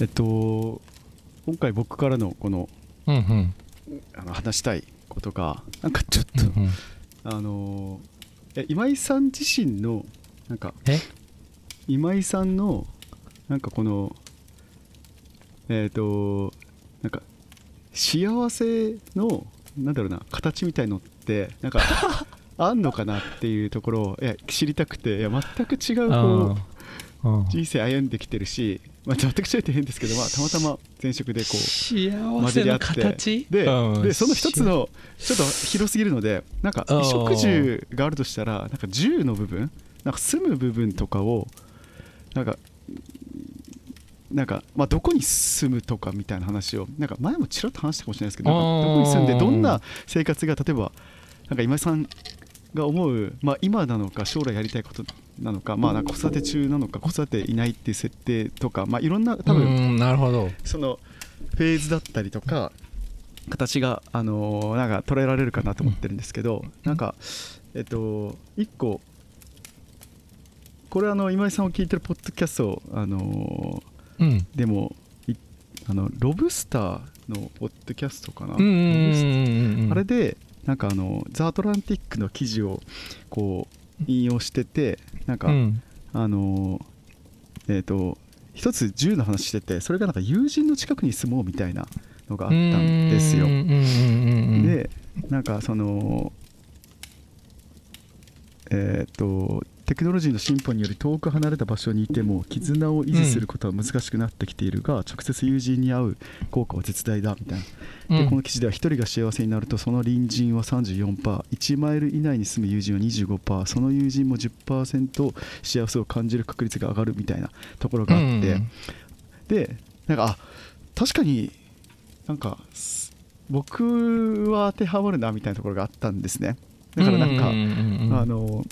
えっと今回僕からのこのうんうん。あの話したいことがなんかちょっと、うんうん。あのえ今井さん自身のなんかえ？今井さんのなんかこのえっ、となんか幸せのなんだろうな形みたいのってなんか あんのかなっていうところをいや知りたくていや全く違うこう人生歩んできてるし、まあ、全く違って変ですけど、まあ、たまたま前職でこう幸混ぜり合って形で,、うん。でその一つのちょっと広すぎるのでなんか衣食住があるとしたらなんか住の部分なんか住む部分とかをなんかなんか、まあ、どこに住むとかみたいな話をなんか前もちらっと話したかもしれないですけどなんかあーどこに住んでどんな生活が例えばなんか今井さんが思う、まあ、今なのか将来やりたいことなのか,、まあ、なんか子育て中なのか子育ていないっていう設定とか、まあ、いろんな多分うんなるほど。そのフェーズだったりとか形が、あのーなんか捉えられるかなと思ってるんですけど、なんかえっと一個これあの今井さんを聞いてるポッドキャスト、あのうん。ーでもいあのロブスターのポッドキャストかな、あれでなんかあのザ・アトランティックの記事をこう引用しててなんか、うん。あのーえっ、と一つ銃の話しててそれがなんか友人の近くに住もうみたいなのがあったんですよ。でなんかそのえっ、とテクノロジーの進歩により遠く離れた場所にいても絆を維持することは難しくなってきているが、直接友人に会う効果は絶大だみたいなでこの記事では1人が幸せになるとその隣人は 34%1 マイル以内に住む友人は25%その友人も10%幸せを感じる確率が上がるみたいなところがあって、うん。でなんかあ確かになんかす僕は当てはまるなみたいなところがあったんですね。だからなんか、ううんうん。あの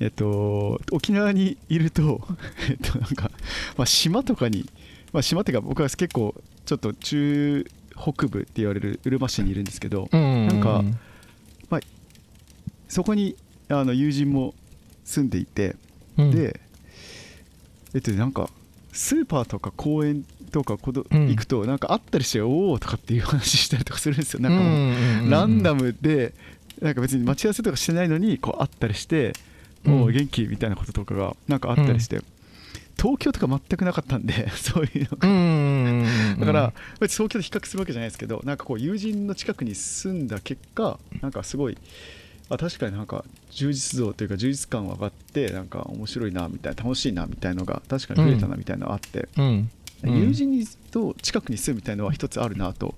えっと沖縄にいると えっとなんか、まあ、島とかに、まあ、島っていうか僕は結構ちょっと中北部って言われるうるま市にいるんですけど、うんなんかそこにあの友人も住んでいて、うん。でえっとなんかスーパーとか公園とかこどうん。行くとなんかあったりして、おおとかっていう話したりとかするんですよ。なんかランダムでなんか別に待ち合わせとかしてないのにこう会ったりして「うん。おう元気?」みたいなこととかがなんかあったりして、東京とか全くなかったんで そういうのが、うんうんうんうんだから東京と比較するわけじゃないですけどなんかこう友人の近くに住んだ結果なんかすごいあ確かになんか充実度というか充実感は上がってなんか面白いなみたいな楽しいなみたいのが確かに増えたなみたいなのがあって、うん。うん。友人にと近くに住むみたいのは一つあるなと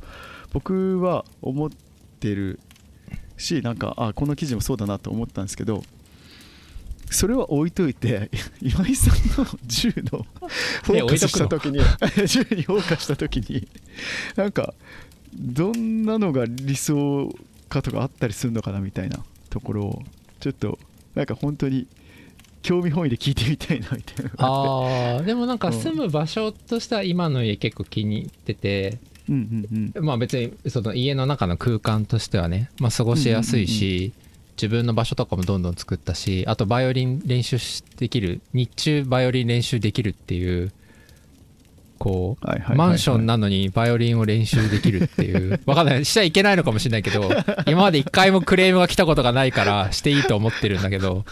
僕は思ってるしなんかあこの記事もそうだなと思ったんですけどそれは置いといて 今井さんの銃のフォーカスした時に 銃にフォーカスした時になんかどんなのが理想かとかあったりするのかなみたいなところをちょっとなんか本当に興味本位で聞いてみたいなみたいなあでもなんかうん。住む場所としては今の家結構気に入ってて。うんうんうん。まあ別にその家の中の空間としてはね、まあ、過ごしやすいし、自分の場所とかもどんどん作ったしあとバイオリン練習しできる日中バイオリン練習できるっていうこう、マンションなのにバイオリンを練習できるっていう わかんない。しちゃいけないのかもしれないけど今まで一回もクレームが来たことがないからしていいと思ってるんだけど。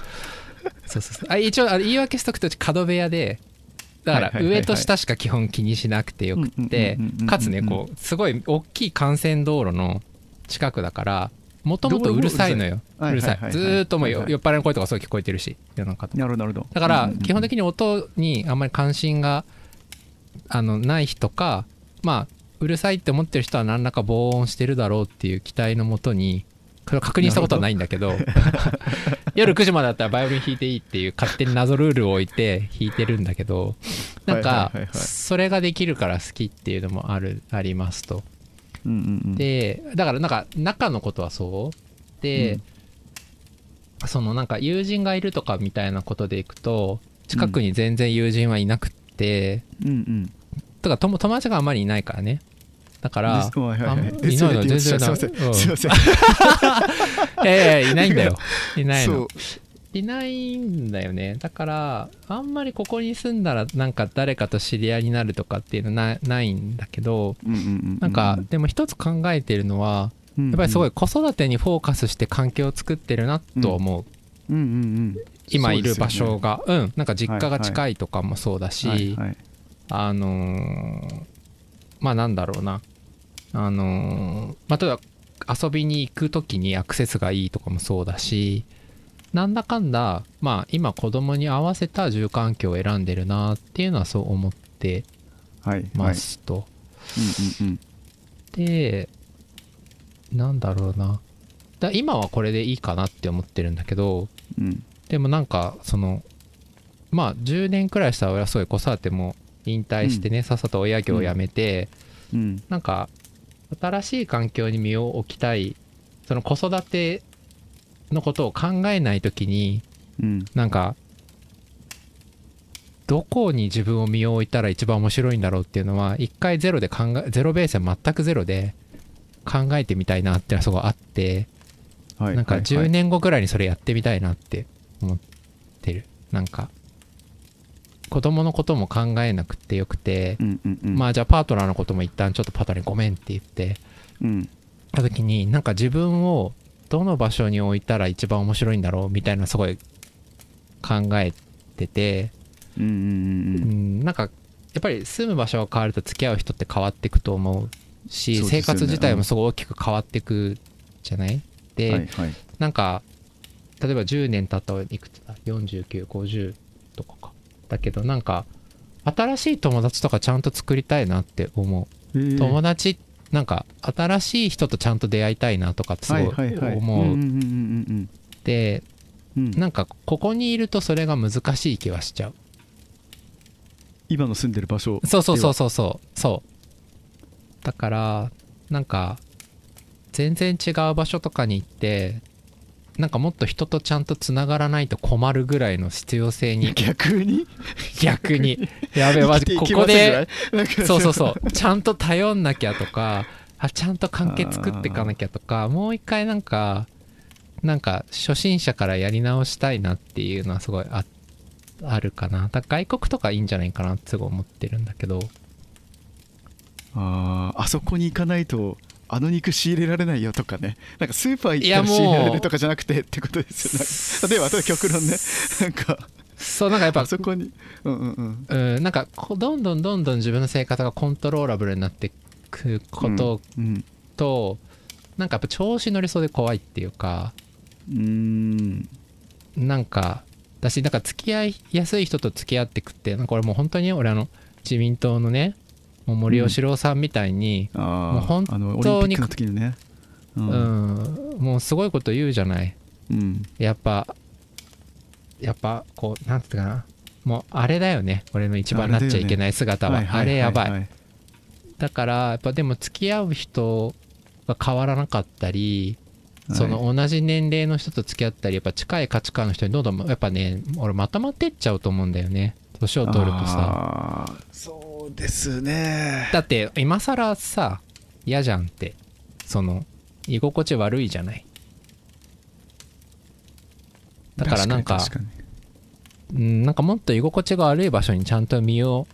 そうそうそう。あ一応あ言い訳しとくと角部屋でだから上と下しか基本気にしなくてよくってかつねこうすごい大きい幹線道路の近くだからもともと？うるさいのよ。うるさい。ずーっともう酔っ払いの声とかそう聞こえてるし夜中となるほどなるほど。だから基本的に音にあんまり関心があのない人かまあうるさいって思ってる人は何らか防音してるだろうっていう期待のもとにこれを確認したことはないんだけど 夜9時までだったらバイオリン弾いていいっていう勝手に謎ルールを置いて弾いてるんだけどなんかそれができるから好きっていうのもあるありますとうんうんうん。でだからなんか中のことはそう。で、そのなんか友人がいるとかみたいなことでいくと近くに全然友人はいなくって、うんうん。とか友友達があまりいないからね。だからいはいはい。あですよねいないの全然すいません。ういません。いやいないんだよ。いないのいないんだよね。だからあんまりここに住んだらなんか誰かと知り合いになるとかっていうのなないんだけどうんうんうんなんかでも一つ考えてるのはやっぱりすごい子育てにフォーカスして環境を作ってるなと思う、うんうんうん今いる場所が。がう,、ん。なんか実家が近いとかもそうだし、はいはい。あのーまあなんだろうな。あのーまあ例えば遊びに行く時にアクセスがいいとかもそうだしなんだかんだまあ今子供に合わせた住環境を選んでるなっていうのはそう思ってますと、うんうんでなんだろうな。だ今はこれでいいかなって思ってるんだけどうん。うんでもなんかそのまあ10年くらいしたら俺はすごい子育ても引退してね、さっさと親業を辞めて、うん。なんか新しい環境に身を置きたいその子育てのことを考えない時にうん。なんかどこに自分を身を置いたら一番面白いんだろうっていうのは一回ゼロで考えゼロベースは全くゼロで考えてみたいなっていうのはすごいあってはいなんかはい10年後ぐらいにそれやってみたいなって思ってる。なんか子供のことも考えなくてよくてうんうんうん。まあじゃあパートナーのことも一旦ちょっとパートナーにごめんって言ってうん。た時になんか自分をどの場所に置いたら一番面白いんだろうみたいなすごい考えてて。うんなんかやっぱり住む場所が変わると付き合う人って変わっていくと思うし生活自体もすごい大きく変わっていくじゃない？で、なんか例えば10年経ったらいくつだ？4950とかか。だけどなんか新しい友達とかちゃんと作りたいなって思う。えー。友達なんか新しい人とちゃんと出会いたいなとかってすごい思う。でなんかここにいるとそれが難しい気はしちゃう。今の住んでる場所。そうそうそうそうそう。そう。だからなんか全然違う場所とかに行ってなんかもっと人とちゃんとつながらないと困るぐらいの必要性に。逆に？逆に。やべえマジここでそう。そうそうちゃんと頼んなきゃとかあちゃんと関係作っていかなきゃとかもう一回なんかなんか初心者からやり直したいなっていうのはすごいああるかな。だ外国とかいいんじゃないかなってすごい思ってるんだけど。あーあそこに行かないとあの肉仕入れられないよとかね。なんかスーパー行ったら仕入れられるとかじゃなくてってことですよね。例えば極論ね。なんか。そうなんかやっぱあそこに。うんうんうん。うんなんかこうどんどんどんどん自分の生活がコントローラブルになってくことうんと、なんかやっぱ調子乗りそうで怖いっていうかうーん。なんかだしなんか付き合いやすい人と付き合ってくってなんかこれもう本当に俺あの自民党のねもう森喜朗さんみたいに、あもう本当にね。ううん。んもうすごいこと言うじゃない。うん。やっぱやっぱこうなんていうかな。もうあれだよね。俺の一番なっちゃいけない姿は。あれやばい。だからやっぱでも付き合う人が変わらなかったりその同じ年齢の人と付き合ったりやっぱ近い価値観の人にどんどんやっぱね俺まとまってっちゃうと思うんだよね。年を取るとさそうですね。だって今更さ嫌じゃんって。その居心地悪いじゃない。だからなんかうんなんかもっと居心地が悪い場所にちゃんと身を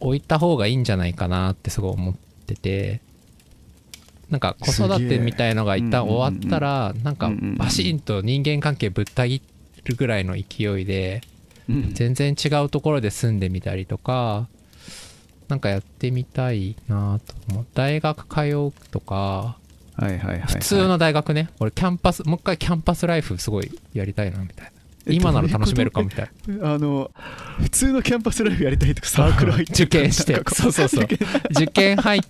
置いた方がいいんじゃないかなってすごい思ってて。なんか子育てみたいのが一旦終わったらなんかバシンと人間関係ぶった切るぐらいの勢いでうん。全然違うところで住んでみたりとかなんかやってみたいなと思う。大学通うとかはいはいはいはい。普通の大学ね。俺キャンパスもう一回キャンパスライフすごいやりたいなみたいな。え今なら楽しめるかどみたいあの普通のキャンパスライフやりたいとかサークル入って受験して。そうそうそう。受験入っ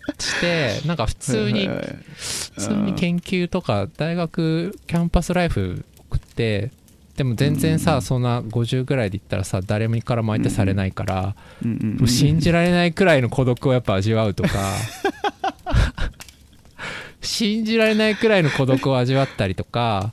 てなんか普通に普通に研究とか大学キャンパスライフ送ってでも全然さ、うんそんな50ぐらいで言ったらさ誰にからも相手されないから、もう信じられないくらいの孤独をやっぱ味わうとか。信じられないくらいの孤独を味わったりとか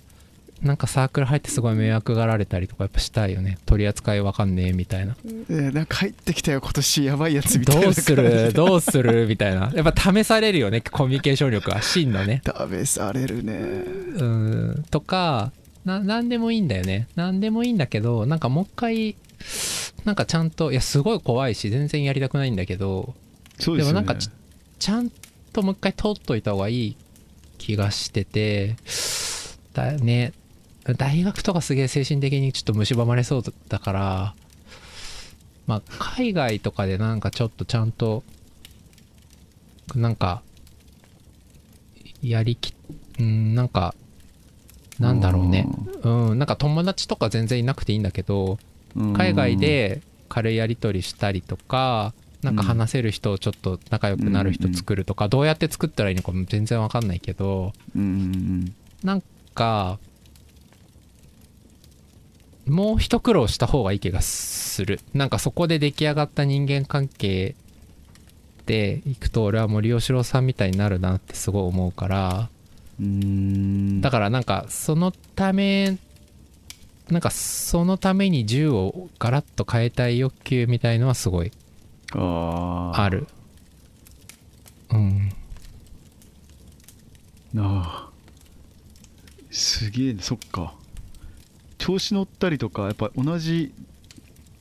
なんかサークル入ってすごい迷惑がられたりとかやっぱしたいよね。取り扱いわかんねえみたいな。えーなんか入ってきたよ今年やばいやつみたいな。どうする？どうする？みたいな。やっぱ試されるよねコミュニケーション力は。真のね。試されるね。うん。とかな何でもいいんだよね。何でもいいんだけどなんかもう一回なんかちゃんといやすごい怖いし全然やりたくないんだけどそうでね。でもなんかちちゃんともう一回通っといた方がいい気がしててだね。大学とかすげえ精神的にちょっと蝕まれそうだからまあ海外とかでなんかちょっとちゃんとなんかやりきうんなんかなんだろうね。うん。なんか友達とか全然いなくていいんだけどうん。海外で軽いやり取りしたりとかなんか話せる人をちょっと仲良くなる人作るとかどうやって作ったらいいのかも全然わかんないけどなんかもう一苦労した方がいい気がする。なんかそこで出来上がった人間関係でいくと俺は森喜朗さんみたいになるなってすごい思うからだからなんかそのためなんかそのために銃をガラッと変えたい欲求みたいのはすごい。ある。うん。ああ。すげえなそっか。調子乗ったりとかやっぱ同じ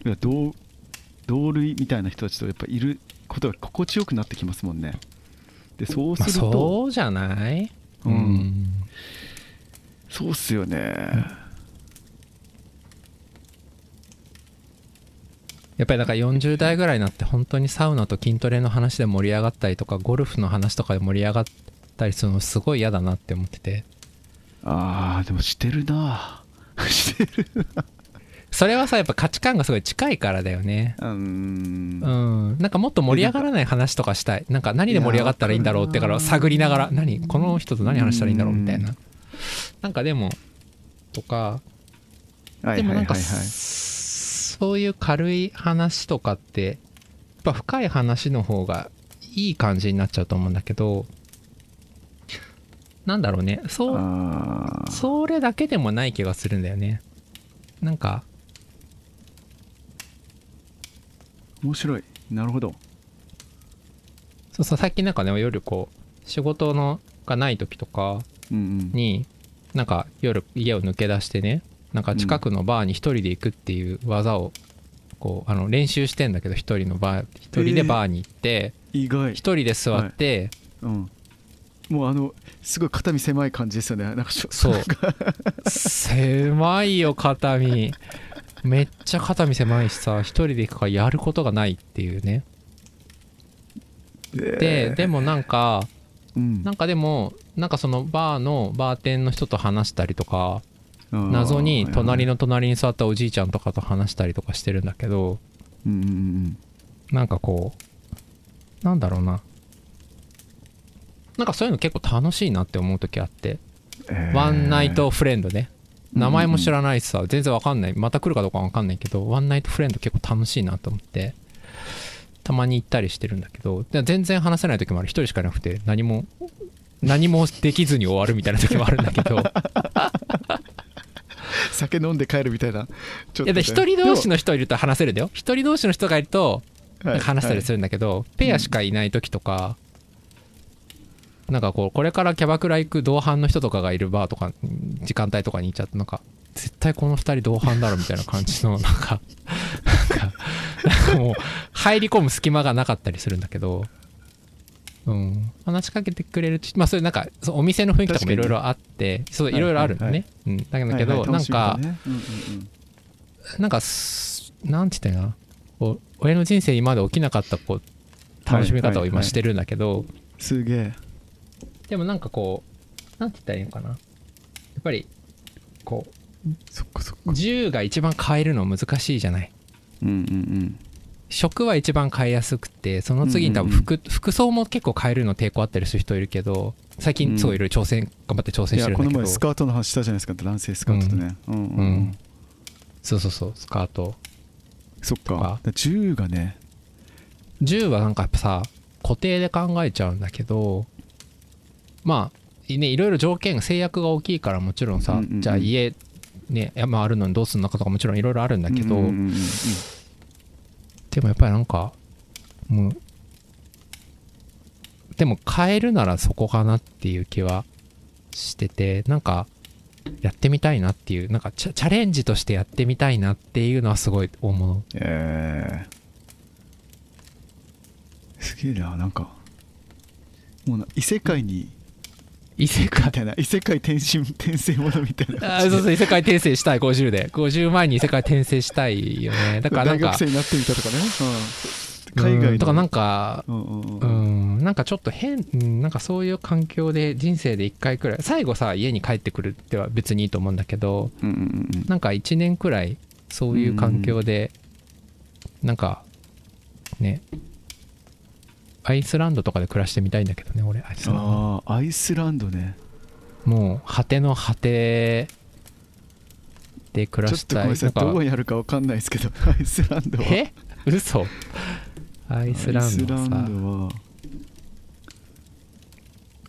いや同同類みたいな人たちとやっぱいることが心地よくなってきますもんね。でそうすまあると、そうじゃない？うん。そうっすよね。やっぱりなんか40代ぐらいになって本当にサウナと筋トレの話で盛り上がったりとかゴルフの話とかで盛り上がったりするのすごい嫌だなって思ってて。ああでもしてるな。してるそれはさやっぱ価値観がすごい近いからだよね。うーん。うん。なんかもっと盛り上がらない話とかしたい。なんか何で盛り上がったらいいんだろうってから探りながら何？この人と何話したらいいんだろうみたいな。なんかでもとかはいでもなんか、そういう軽い話とかってやっぱ深い話の方がいい感じになっちゃうと思うんだけどなんだろうね。そうそれだけでもない気がするんだよね。なんか面白い。なるほど。そうそう最近なんかね夜こう仕事のがない時とかうんうん。になんか夜家を抜け出してねなんか近くのバーに一人で行くっていう技をこうあの練習してんだけど一人のバー一人でバーに行って意外。一人で座ってうん。もうあのすごい肩身狭い感じですよね。なんかそう。狭いよ肩身めっちゃ肩身狭いしさ一人で行くからやることがないっていうね。ででもなんかうん。なんかでもなんかそのバーのバーテンの人と話したりとか謎に隣のの隣に座ったおじいちゃんとかと話したりとかしてるんだけどうんうんうんなんかこうなんだろうな。なんかそういうの結構楽しいなって思う時あって。えー。ワンナイトフレンドね。うん名前も知らないしさ全然わかんない。また来るかどうかわかんないけどワンナイトフレンド結構楽しいなと思ってたまに行ったりしてるんだけどで全然話せない時もある。一人しかいなくて何も何もできずに終わるみたいな時もあるんだけど。い 酒飲んで帰るみたいな。ちょっとね。やで一人同士の人いると話せるんだよ。一人同士の人がいると話したりするんだけど、ペアしかいない時とか、なんかこうこれからキャバクラ行く同伴の人とかがいるバーとか時間帯とかに行っちゃってなんか絶対この2人同伴だろみたいな感じのなんかなんかもう入り込む隙間がなかったりするんだけど、うん、話しかけてくれるまあそれなんかお店の雰囲気とかもいろいろあってそういろいろあるんだね、うん、だけど、はい。はいなんか、うんうんうんなんかすなんて言ったらな。俺の人生に今まで起きなかったこう楽しみ方を今してるんだけど、すげえでもなんかこうなんて言ったらいいのかな。やっぱりこそっかそっうか。銃が一番変えるの難しいじゃない。うんうんうん。食は一番変えやすくてその次に多分服,、服装も結構変えるの抵抗あったりする人いるけど最近すごいいろいろ挑戦、頑張って挑戦いやこのしてるんだけど。前スカートの話したじゃないですか男性スカートとね。うん。うんううんん。そうそうそう。スカート。そっか。とか。銃がね。銃はなんかやっぱさ固定で考えちゃうんだけどまあねいろいろ条件制約が大きいからもちろんさ、うんうんうん。じゃあ家ね山あるのにどうすんのかとかもちろんいろいろあるんだけど、うんうんうんうん。でもやっぱりなんかもうでも変えるならそこかなっていう気はしててなんかやってみたいなっていうなんかチャチャレンジとしてやってみたいなっていうのはすごい思う。えー、すげえななんかもうな異世界に異世界みたいな。異世界転身転生ものみたいな。あーそうそう異世界転生したい50で。50前に異世界転生したいよね。だからなん大学か生になってみたとかね、うん、海う外とかなんかうんうんううんんなんかちょっと変うんなんかそういう環境で人生で1回くらい最後さ家に帰ってくるっては別にいいと思うんだけどうんうんうんなんか1年くらいそういう環境でなんかねアイスランドとかで暮らしてみたいんだけどね俺。アイスランドああアイスランドね。もう果ての果てで暮らちょっとごめんしたいなさいどこにあるかわかんないですけどアイスランドは。え？嘘。アイスランドアイスラさンドは。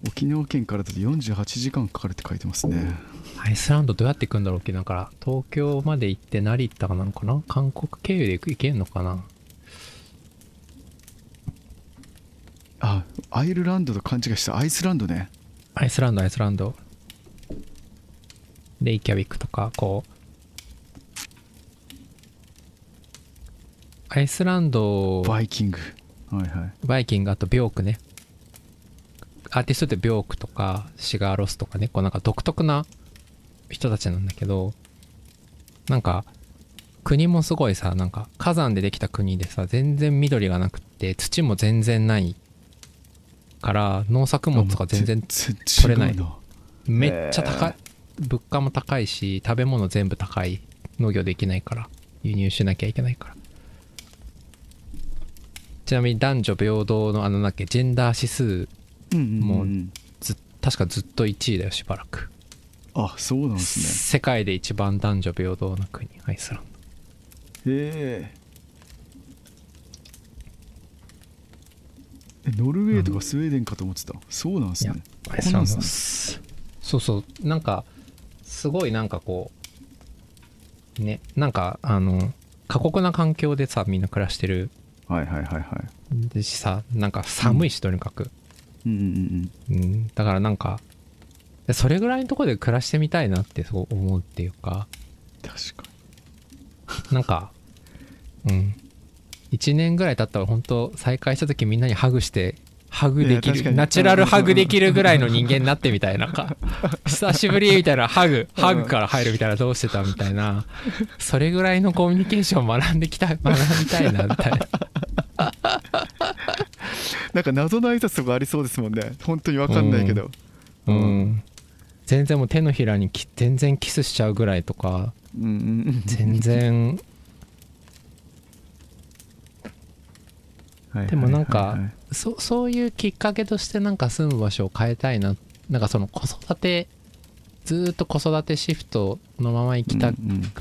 沖縄県からだと48時間かかるって書いてますね。アイスランドどうやって行くんだろう沖縄から。東京まで行って成田なのかな？韓国経由で行く行けんのかな？あアイルランドと勘違いした。アイスランドね。アイスランドアイスランド。レイキャビックとかこう。アイスランド。バイキング。はいはい。バイキングあとビョークね。アーティストでビョークとかシガーロスとかね。こうなんか独特な人たちなんだけどなんか国もすごいさなんか火山でできた国でさ全然緑がなくって土も全然ないから農作物とか全然取取れない。なめっちゃ高いへ物価も高いし食べ物全部高い。農業できないから。輸入しなきゃいけないから。ちなみに男女平等のあのなっけジェンダー指数もうず確かずっと1位だよしばらく。あそうなんですね。世界で一番男女平等な国アイスランド。へえノルウェーとかスウェーデンかと思ってた、そうなんですね。アイスランドここなんです。そうそう。なんかすごいなんかこうねなんかあの過酷な環境でさみんな暮らしてる。はいはいはいはい。でしさなんか寒いしとにかく、うん。うんうんうん、だからなんかでそれぐらいのところで暮らしてみたいなってそう思うっていうか。確かなんかうん1年ぐらい経ったら本当再会した時みんなにハグしてハグできるナチュラルハグできるぐらいの人間になってみたいな。か 久しぶりみたいなハグハグから入るみたいなどうしてたみたいな。それぐらいのコミュニケーションを学んできた 学びたいなみたいな。なんか謎の挨拶とかありそうですもんね。本当にわかんないけど。うん。全然もう手のひらにき全然キスしちゃうぐらいとか。うんうんうん。全然はいでもなんかそそういうきっかけとしてなんか住む場所を変えたいな。なんかその子育てずーっと子育てシフトのまま行きた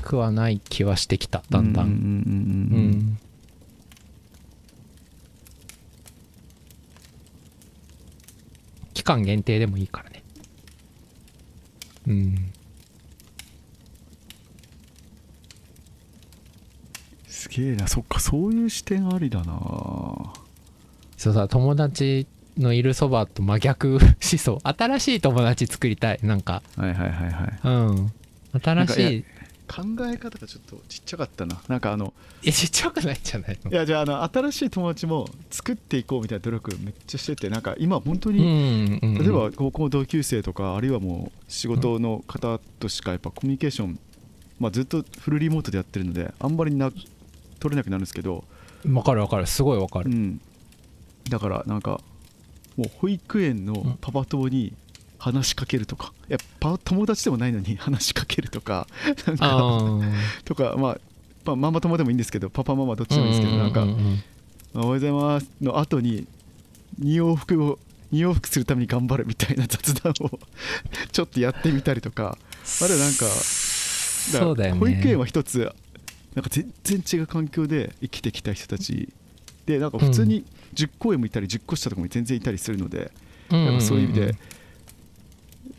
くはない気はしてきた。だんだうん。うん。期間限定でもいいからね。うんすげえな。そっかそういう視点ありだな。そうさ友達のいるそばと真逆しそう新しい友達作りたいなんか。はいはいはいはい。うん。新しい。考え方がちょっとちっちゃかったな。なんかあのえちっちゃくないんじゃないの？いやじゃああの新しい友達も作っていこうみたいな努力めっちゃしててなんか今本当うに、んうん例えば高校の同級生とかあるいはもう仕事の方としかやっぱコミュニケーション、まあ、ずっとフルリモートでやってるのであんまりな取れなくなるんですけど、わかるわかる。すごいわかる。うん、だからなんかもう保育園のパパ友に話しかけるとか。いやパ友達でもないのに 話しかけるとかなんか とかまあまあママ友でもいいんですけどパパママどっちでもいいんですけどなんかうううん。おはようございますの後に2往復を2往復するために頑張るみたいな雑談を ちょっとやってみたりとか。あれなんか保育園は一つなんか全然違う環境で生きてきた人たちでなんか普通に10公園もいたり10個下とかも全然いたりするので、うん。なんかそういう意味で。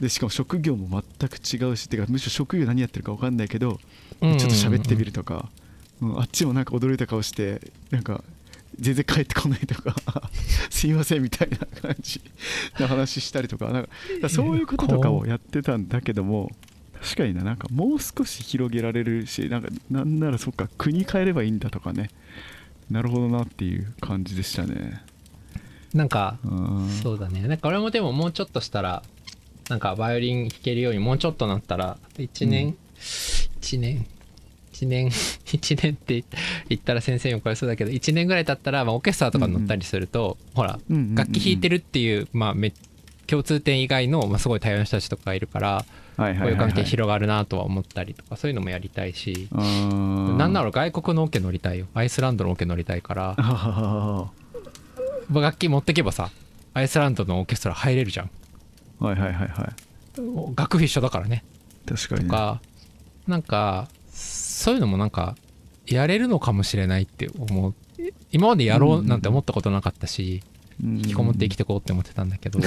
でしかも職業も全く違うしてかむしろ職業何やってるか分かんないけどちょっと喋ってみるとか、うん、あっちもなんか驚いた顔してなんか全然帰ってこないとか すいませんみたいな感じの話したりとかなんかそういうこととかをやってたんだけども確かにななんかもう少し広げられるしなんかなんならそっか国変えればいいんだとかね。なるほどなっていう感じでしたね。なんかうん。そうだね。なんか俺もでももうちょっとしたらなんかバイオリン弾けるようにもうちょっとなったら1年、う1年1年 1年って言ったら先生に怒られそうだけど1年ぐらい経ったら、まあ、オーケストラとかに乗ったりすると、ほらうんうんうんうん。楽器弾いてるっていう、まあ、め共通点以外の、まあ、すごい多様な人たちとかがいるからこういう関係はい、広がるなとは思ったりとかそういうのもやりたいし。なんなら外国のオケ乗りたいよ。アイスランドのオケ乗りたいから。あ楽器持ってけばさアイスランドのオーケストラ入れるじゃん。ーはいはいはいはい。楽譜一緒だからね。確かにね。とかなんかそういうのもなんかやれるのかもしれないって思う。今までやろうなんて思ったことなかったし引引きこもって生きてこうって思ってたんだけど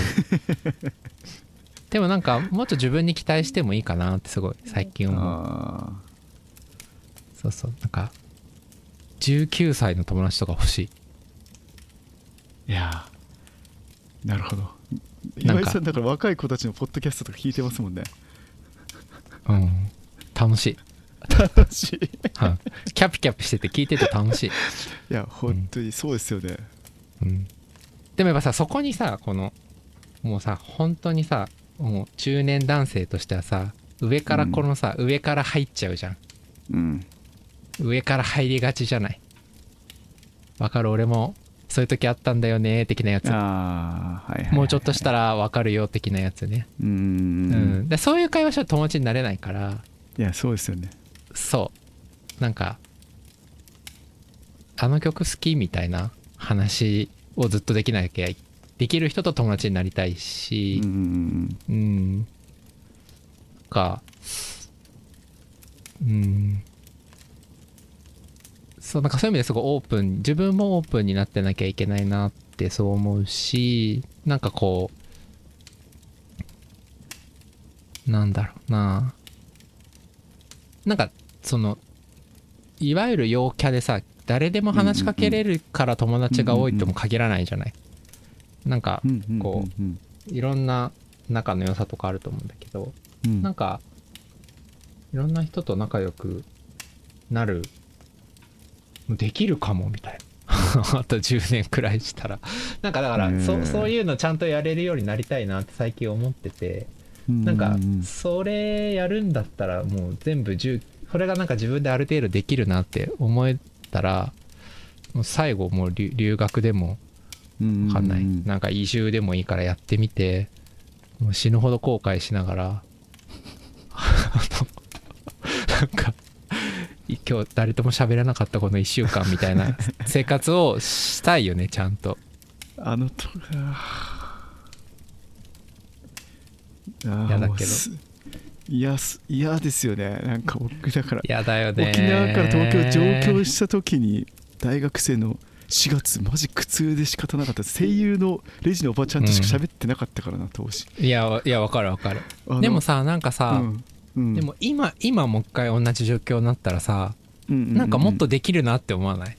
でもなんかもっと自分に期待してもいいかなってすごい最近思う。あそうそう。なんか19歳の友達とか欲しい。ーいやー。なるほど。なんか。今井さんだから若い子たちのポッドキャストとか聞いてますもんね。うん。楽しい、楽しい。い。うんキャピキャピしてて聞いてて楽しい、や本当にそうですよね、うん、でもやっぱさそこにさこのもうさ本当にさもう中年男性としてはさ上からこのさ、上から入っちゃうじゃん。うん。上から入りがちじゃない？わかる？俺もそういう時あったんだよね的なやつ。はいはいはいもうちょっとしたらわかるよ的なやつね、うーん。うん。でそういう会話したら友達になれないから。いやそうですよね。そう。なんかあの曲好きみたいな話をずっとできなきゃできる人と友達になりたいしうん。うんかうん。そうなんかそういう意味ですごいオープン自分もオープンになってなきゃいけないなってそう思うしなんかこうなんだろうな。なんかそのいわゆる陽キャでさ誰でも話しかけれるから友達が多いとも限らないじゃない。なんうんうんこうんうんいろんな仲の良さとかあると思うんだけどうん。なんかいろんな人と仲良くなるできるかもみたいな。あと10年くらいしたら。なんかだからそそういうのちゃんとやれるようになりたいなって最近思っててなんかうそれやるんだったらもう全部10それがなんか自分である程度できるなって思えたらもう最後もう留留学でも分わかんない、なんか移住でもいいからやってみて。もう死ぬほど後悔しながら。あ のなんか今日誰とも喋らなかったこの1週間みたいな 生活をしたいよねちゃんと。あのとあー嫌だけど。嫌ですよね。なんか僕だから。やだよね沖縄から東京上京した時に大学生の4月マジ苦痛で仕方なかった。声優のレジのおばちゃんとしか喋ってなかったからな当時。いやいやわかるわかる。でもさなんかさ、うんうん。でも今今もう一回同じ状況になったらさ、うんうんうんなんかもっとできるなって思わない？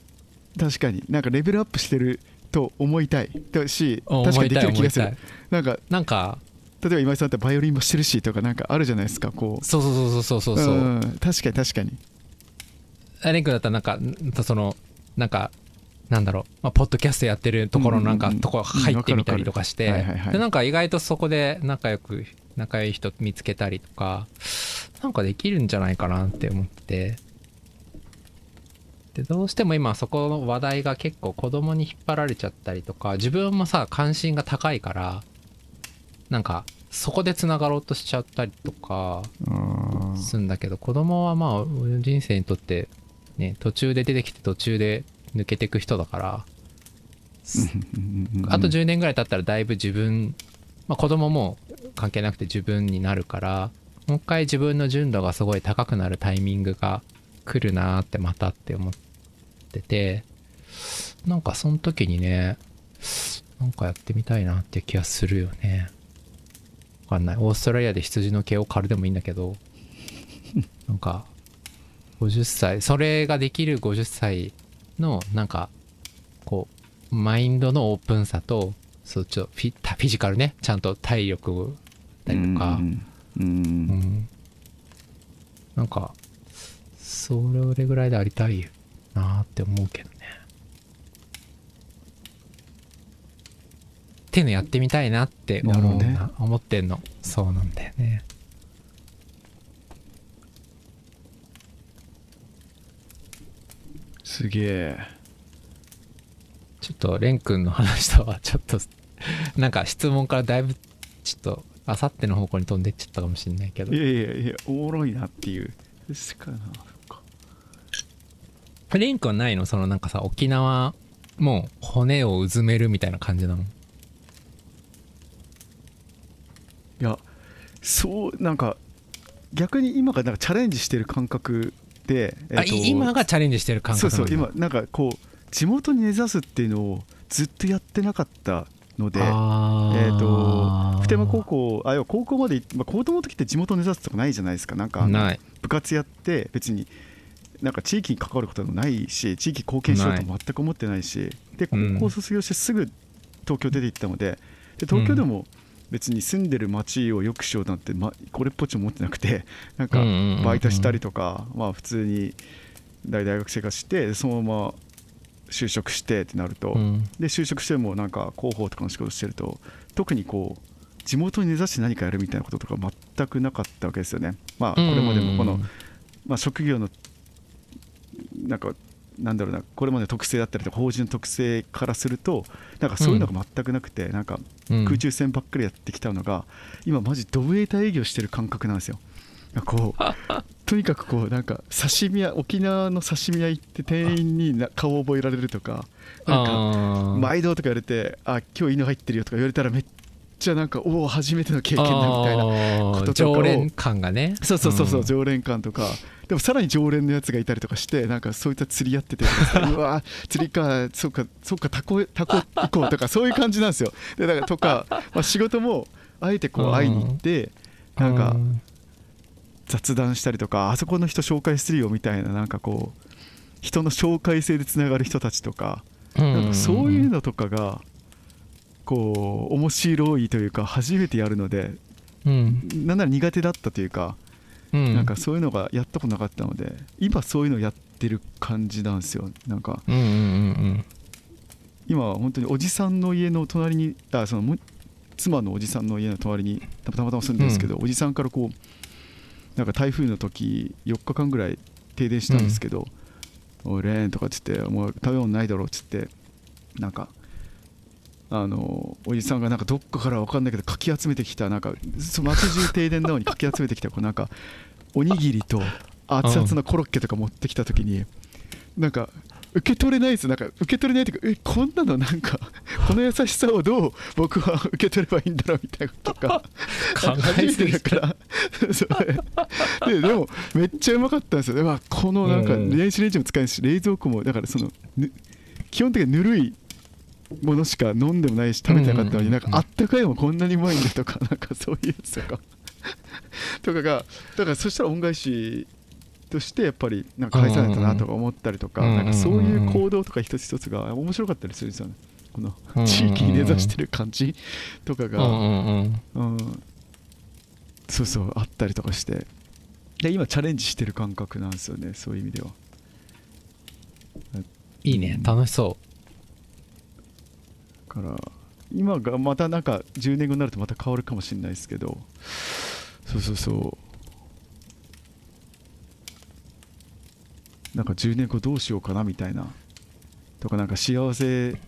確かに。なんかレベルアップしてると思いたいだし思確かにできる気がする。なんかなんか例えば今井さんってバイオリンもしてるしとかなんかあるじゃないですかこう。そうそうそうそうそうそう、ん確かに確かに。アレン君だったらなんかんそのなんかなんだろう、まあ、ポッドキャストやってるところのなんかとこ入ってみたりとかして。でなんか意外とそこで仲良く仲良い人見つけたりとかなんかできるんじゃないかなって思って。でどうしても今そこの話題が結構子供に引っ張られちゃったりとか自分もさ関心が高いからなんかそこでつながろうとしちゃったりとかあするんだけど子供はまあ人生にとってね途中で出てきて途中で抜けていく人だから。あと10年ぐらい経ったらだいぶ自分、まあ、子供も関係なくて自分になるからもう一回自分の純度がすごい高くなるタイミングが来るなーってまたって思っててなんかその時にねなんかやってみたいなって気がするよね。わかんない。オーストラリアで羊の毛を刈るでもいいんだけど なんか50歳それができる50歳のなんかこうマインドのオープンさとそうちょフィフィジカルねちゃんと体力たりとか、うんうんうん。なんかそれぐらいでありたいなって思うけどね。っていうのやってみたいなって思うな。ね。思ってんの。そうなんだよねすげえ。ちょっとレン君の話とはちょっと なんか質問からだいぶちょっとあさっての方向に飛んでっちゃったかもしれないけど。いやいやいやおもろいなっていう。ですかなレン君はないの？そのなんかさ沖縄もう骨をうずめるみたいな感じなの？いやそうなんか逆に今がなんかチャレンジしてる感覚で、あい今がチャレンジしてる感覚そうそう今なんかこう地元に根ざすっていうのをずっとやってなかったのでえー、と普天間高校あ高校まで行って、まあ、高校の時って地元を根ざすとかないじゃないですか。なんか部活やって別になんか地域に関わることもないし地域貢献しようとも全く思ってないしで高うん。校卒業してすぐ東京出て行ったのでで東京でも別に住んでる町を良くしようなんて、ま、これっぽっちも思ってなくて なんかバイトしたりとか、まあ、普通に大大学生活してそのまま就職してってなると、うん。で就職してもなんか広報とかの仕事してると特にこう地元に根ざして何かやるみたいなこととか全くなかったわけですよね。まあこれまでもこの、まあ、職業のなんかなんだろうなこれまでの特性だったりとか法人の特性からするとなんかそういうのが全くなくて、なんかうん空中戦ばっかりやってきたのが、今マジドブエータ営業してる感覚なんですよ。こう とにかくこうなんか刺身屋沖縄の刺身屋行って店員にな顔を覚えられるとかなんか毎度とか言われてあ今日犬入ってるよとか言われたらめっちゃなんかおお初めての経験だみたいなこととかを。常連感がね。そうそうそうそう、ん。常連感とか。でもさらに常連のやつがいたりとかしてなんかそういった釣りやってて うわ釣りかそうかそうかタコタコ行こうとかそういう感じなんですよ。でだからとか、まあ、仕事もあえてこう会いに行ってなんかうん。雑談したりとかあそこの人紹介するよみたいななんかこう人の紹介制でつながる人たちとかなんかそういうのとかがこう面白いというか初めてやるのでうん。なんなら苦手だったというかうん。なんかそういうのがやったことなかったので今そういうのやってる感じなんですよ。なんかうんうんうん今は本当におじさんの家の隣にあそのも妻のおじさんの家の隣にたまたま住んでるんですけど、おじさんからこうなんか台風の時4日間ぐらい停電したんですけど「おいレーン」とかっつって「もう食べ物ないだろ」っつってなんかあのおじさんがなんかどっかから分かんないけどかき集めてきたなんかその街中停電なのにかき集めてきたこうなんかおにぎりと熱々のコロッケとか持ってきた時になんか受け取れないです。なんか受け取れないっていうかえこんなのなんかこの優しさをどう僕は受け取ればいいんだろうみたいなことか 考えすぎだから。ででもめっちゃうまかったんですよ。で、まあ、このなんかうん。電子レンジも使えるし冷蔵庫もだからそのぬ基本的にぬるいものしか飲んでもないし食べてなかったのにうんなんかあったかいのもこんなにうまいんだとかなんかそういうやつとかとかがだからそしたら恩返しとしてやっぱりなんか返さないとなとか思ったりとかうんなんかそういう行動とか一つ一つが面白かったりするんですよね。この地域に根ざしてる感じとかが。うんそうそうあったりとかして。で今チャレンジしてる感覚なんですよねそういう意味では。いいね楽しそだから今がまたなんか10年後になるとまた変わるかもしれないですけどそうそうそう。なんか10年後どうしようかなみたいな。とかなんか幸せ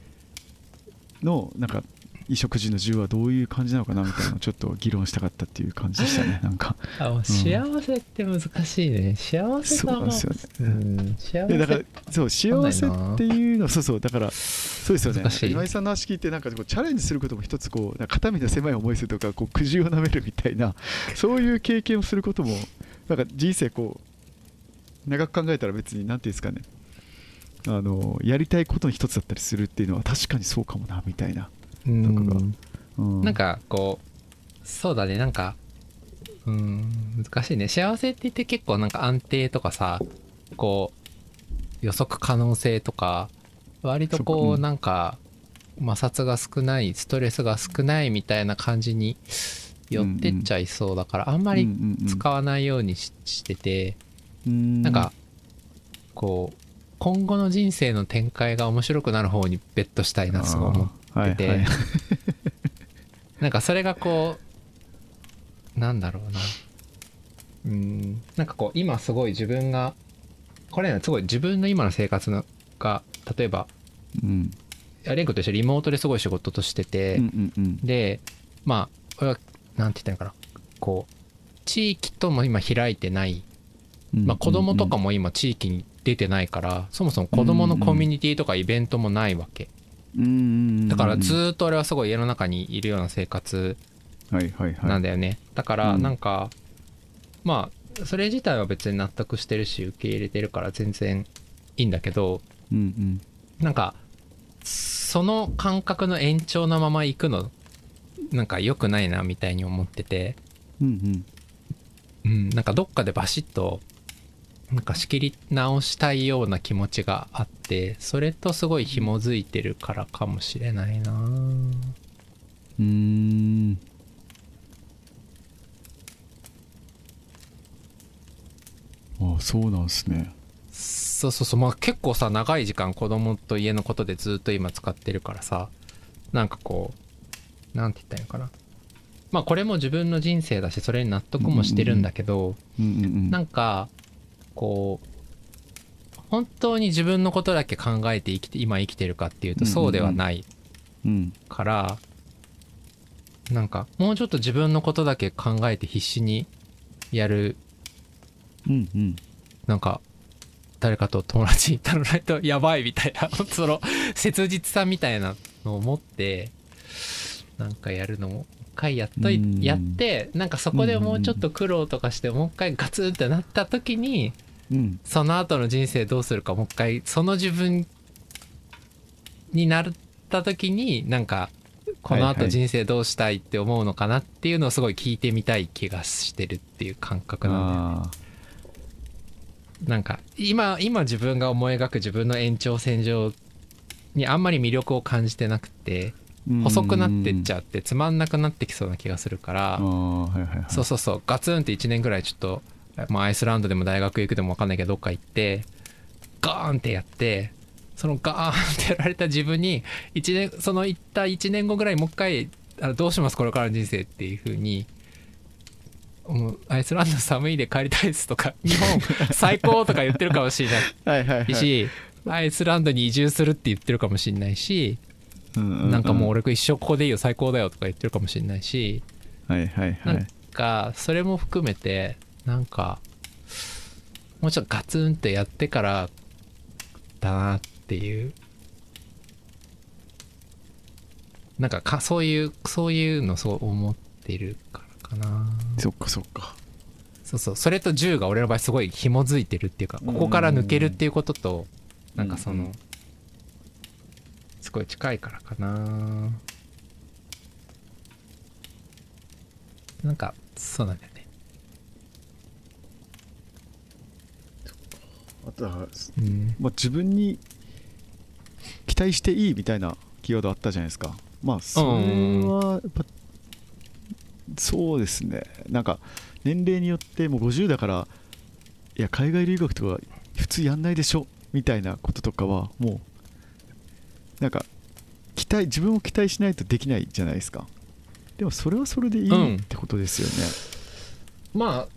のなんか衣食住の10はどういう感じなのかなみたいなちょっと議論したかったっていう感じでしたね。なんか。うあ幸せって難しいね。幸せそうなんですよねうん。幸でだからせそう幸せっていうのそうそうだからそうですよね。今井さんの話聞いてなんかこうチャレンジすることも一つこう肩身の狭い思いするとかこうくじを舐めるみたいな そういう経験をすることもなんか人生こう長く考えたら別になんていうんですかね。あのやりたいことの一つだったりするっていうのは確かにそうかもなみたいな、うんとかがうん、なんかこうそうだねなんかうん難しいね。幸せって言って結構なんか安定とかさこう予測可能性とか割とそこうなんか摩擦が少ないストレスが少ないみたいな感じに寄ってっちゃいそうだからあんまり使わないようにししててなんかこう今後の人生の展開が面白くなる方にベットしたいなすごい思ってて、はい。はい、なんかそれがこうなんだろうな。うん。なんかこう今すごい自分がこれすごい自分の今の生活のが例えば、うん、レン君と一緒にリモートですごい仕事としてて、うんうんうん、でまあ俺はなんて言ったらいいかな。こう地域とも今開いてない、まあ、子供とかも今地域に出てないからそもそも子供のコミュニティとかイベントもないわけ、だからずっと俺はすごい家の中にいるような生活なんだよね、だからなんか、まあそれ自体は別に納得してるし受け入れてるから全然いいんだけど、うんうん、なんかその感覚の延長のまま行くのなんか良くないなみたいに思ってて、うん、なんかどっかでバシッとなんか仕切り直したいような気持ちがあってそれとすごい紐づいてるからかもしれないな。うん。ああそうなんすね。そうそうそう。まあ結構さ長い時間子供と家のことでずっと今使ってるからさなんかこうなんて言ったらいいのかな。まあこれも自分の人生だしそれに納得もしてるんだけど、なんかこう本当に自分のことだけ考えて生きて今生きてるかっていうとそうではないから、なんかもうちょっと自分のことだけ考えて必死にやる、なんか誰かと友達に頼らないとやばいみたいな その切実さみたいなのを持ってなんかやるのも一回やっといやってなんかそこでもうちょっと苦労とかしてもう一回ガツンってなった時に、その後の人生どうするかもう一回その自分になった時になんかこの後人生どうしたいって思うのかなっていうのをすごい聞いてみたい気がしてるっていう感覚なんだよね。なんか今今自分が思い描く自分の延長線上にあんまり魅力を感じてなくて細くなってっちゃってつまんなくなってきそうな気がするから、そうそうそう。ガツンって1年ぐらいちょっと、まあ、アイスランドでも大学行くでも分かんないけどどっか行ってガーンってやってそのガーンってやられた自分に1年その行った1年後ぐらいもう一回どうしますこれからの人生っていう風にもう。アイスランド寒いで帰りたいですとか日本最高とか言ってるかもしれない。はい、しアイスランドに移住するって言ってるかもしれないし、なんかもう俺一生ここでいいよ最高だよとか言ってるかもしれないし、はいはいはい、なんかそれも含めてなんかもうちょっとガツンってやってからだなっていう。なんかかそういうそういうのそう思ってるかかな。そっかそっか。そうそう。それと銃が俺の場合すごい紐づいてるっていうかここから抜けるっていうこととなんかそのすごい近いからかな。なんかそうなんだよねうん、まあ、自分に期待していいみたいなキーワードあったじゃないですか。まあそれはやっぱそうですね。なんか年齢によってもう50だからいや海外留学とか普通やんないでしょみたいなこととかはもうなんか期待自分を期待しないとできないじゃないですか。でもそれはそれでいいってことですよね、うん、まあ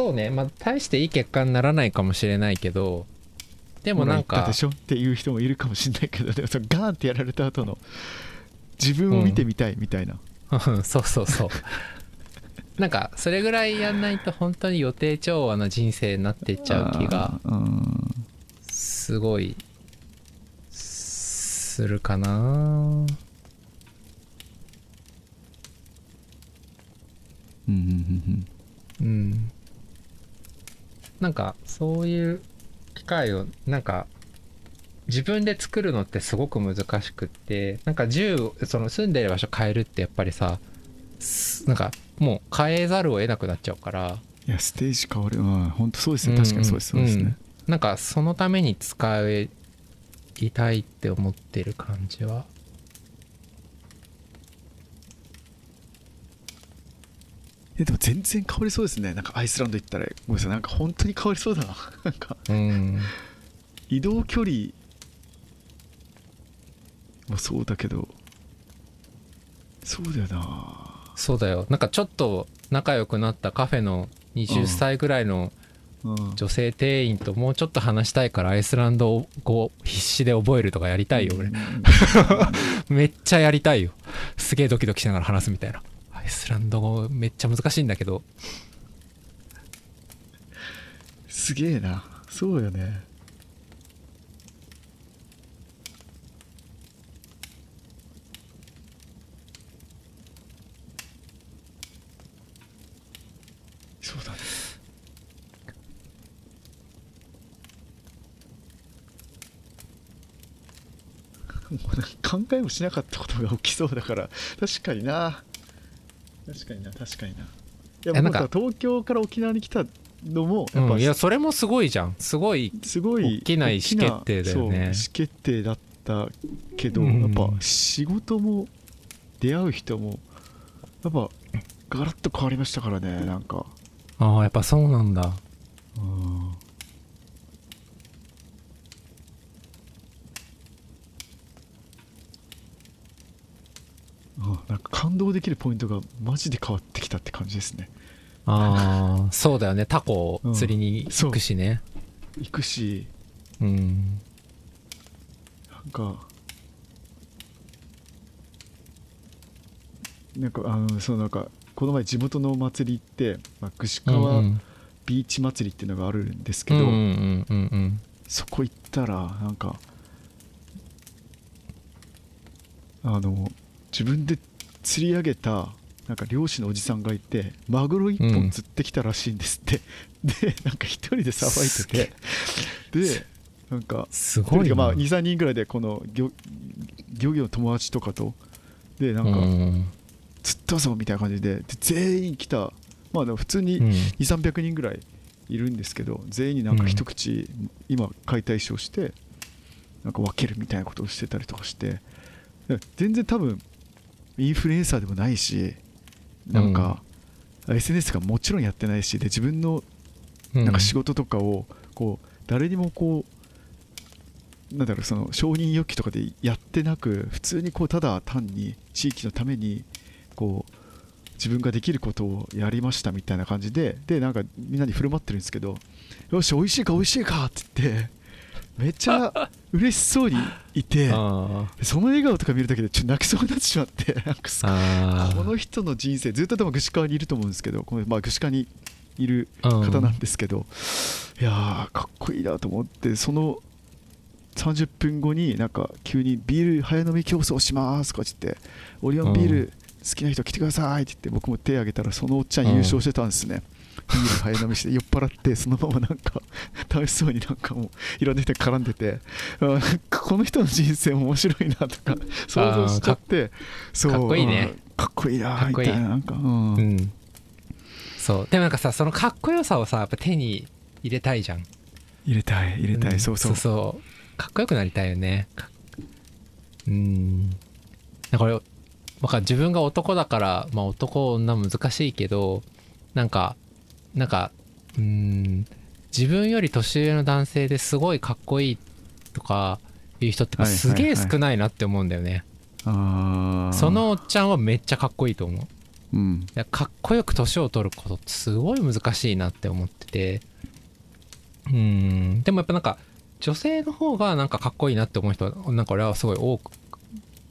そうね。まあ大していい結果にならないかもしれないけどでもなんかでしょっていう人もいるかもしれないけどでもそガーンってやられた後の自分を見てみたいみたいな、そうそうそう。なんかそれぐらいやんないと本当に予定調和な人生になっていっちゃう気がすごいするかな。うんなんかそういう機会をなんか自分で作るのってすごく難しくってなんか銃その住んでる場所変えるってやっぱりさなんかもう変えざるを得なくなっちゃうから。いやステージ変わる。うん本当そうですね確かにそうですそうですね、うん、なんかそのために使いたいって思ってる感じはえでも全然変わりそうですね。なんかアイスランド行ったら。ごめんなさい。なんか本当に変わりそうだな。なんか。うん。移動距離もそうだけど。そうだよな。そうだよ。なんかちょっと仲良くなったカフェの20歳ぐらいのうん。女性店員ともうちょっと話したいからアイスランド語を必死で覚えるとかやりたいよ俺。うん。めっちゃやりたいよ。すげえドキドキしながら話すみたいなアイスランド語めっちゃ難しいんだけど。すげえな。そうよね。そうだね。もう考えもしなかったことが起きそうだから確かにな。確かにな確かにな。いやえなんか東京から沖縄に来たのもやっぱうんいやそれもすごいじゃん。すごいすごい大きな意思決定だよね。意思決定だったけど、うん。やっぱ仕事も出会う人もやっぱガラッと変わりましたからねなんか。ああやっぱそうなんだ。うんあなんか感動できるポイントがマジで変わってきたって感じですね。ああそうだよね。タコ釣りに行くしね。行くし。うん。なんかなんかあのそうなんかこの前地元のお祭り行って、まあ、串うんう川ん。ビーチ祭りっていうのがあるんですけど、うんうんうんうん。そこ行ったらなんかあの自分で釣り上げたなんか漁師のおじさんがいてマグロ一うん本釣ってきたらしいんですって、でなんか一人でさばいてて。でなんかすごいまあ23人ぐらいでこの漁漁業の友達とかと。でなんかうん。釣ったぞみたいな感じで。で全員来た。まあでも普通にうん。2300人ぐらいいるんですけど全員になんか一口、今解体ショーしてなんか分けるみたいなことをしてたりとかして。で全然多分インフルエンサーでもないしなんか、SNS がもちろんやってないしで自分のうん。なんか仕事とかをこう誰にもこうなんだろうその承認欲求とかでやってなく普通にこうただ単に地域のためにこう自分ができることをやりましたみたいな感じででなんかみんなに振る舞ってるんですけどよし美味しいか美味しいかって言ってめっちゃ嬉しそうにいてあその笑顔とか見るだけでちょっと泣きそうになってしまって なんかすあこの人の人生ずっとでも串川にいると思うんですけどこの、まあ、串川にいる方方なんですけど、いやーかっこいいなと思ってその30分後になんか急にビール早飲み競争しますとか言ってオリオンビール好きな人来てくださいって言って僕も手挙げたらそのおっちゃん優勝してたんですね、ビール早飲みして酔っ払ってそのままなんか 楽しそうになんかもういろんな人に絡んでてこの人の人生面白いなとか想像しちゃってそうかっこいいね。うんかっこいいなみかっこいい。たいななんかうん。うん。そう。でもなんかさそのかっこよさをさやっぱ手に入れたいじゃん。入れたい入れたい、ん。そうそう。そうかっこよくなりたいよね。かうん。なんかこれわかる自分が男だからまあ男女難しいけどなんかなんかうん自分より年上の男性ですごいかっこいいとかいう人ってすげえ少ないなって思うんだよね、あー。そのおっちゃんはめっちゃかっこいいと思う。うん。いやかっこよく年を取ることってすごい難しいなって思ってて。うん。でもやっぱなんか女性の方がなんかかっこいいなって思う人はなんか俺はすごい多く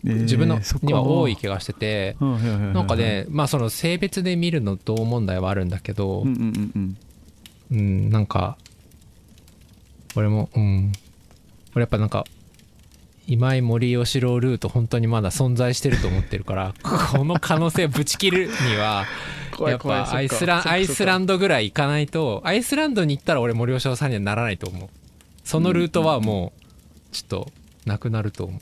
自分のには多い気がしててなんかねまあその性別で見るのどう問題はあるんだけどうんうんうんうん。うんなんか俺もうん。俺やっぱなんか今井森喜朗ルート本当にまだ存在してると思ってるから この可能性をぶち切るにはやっぱアイスランアイスランンドぐらい行かないとアイスランドに行ったら俺森吉さんにはならないと思う。そのルートはもうちょっとなくなると思ド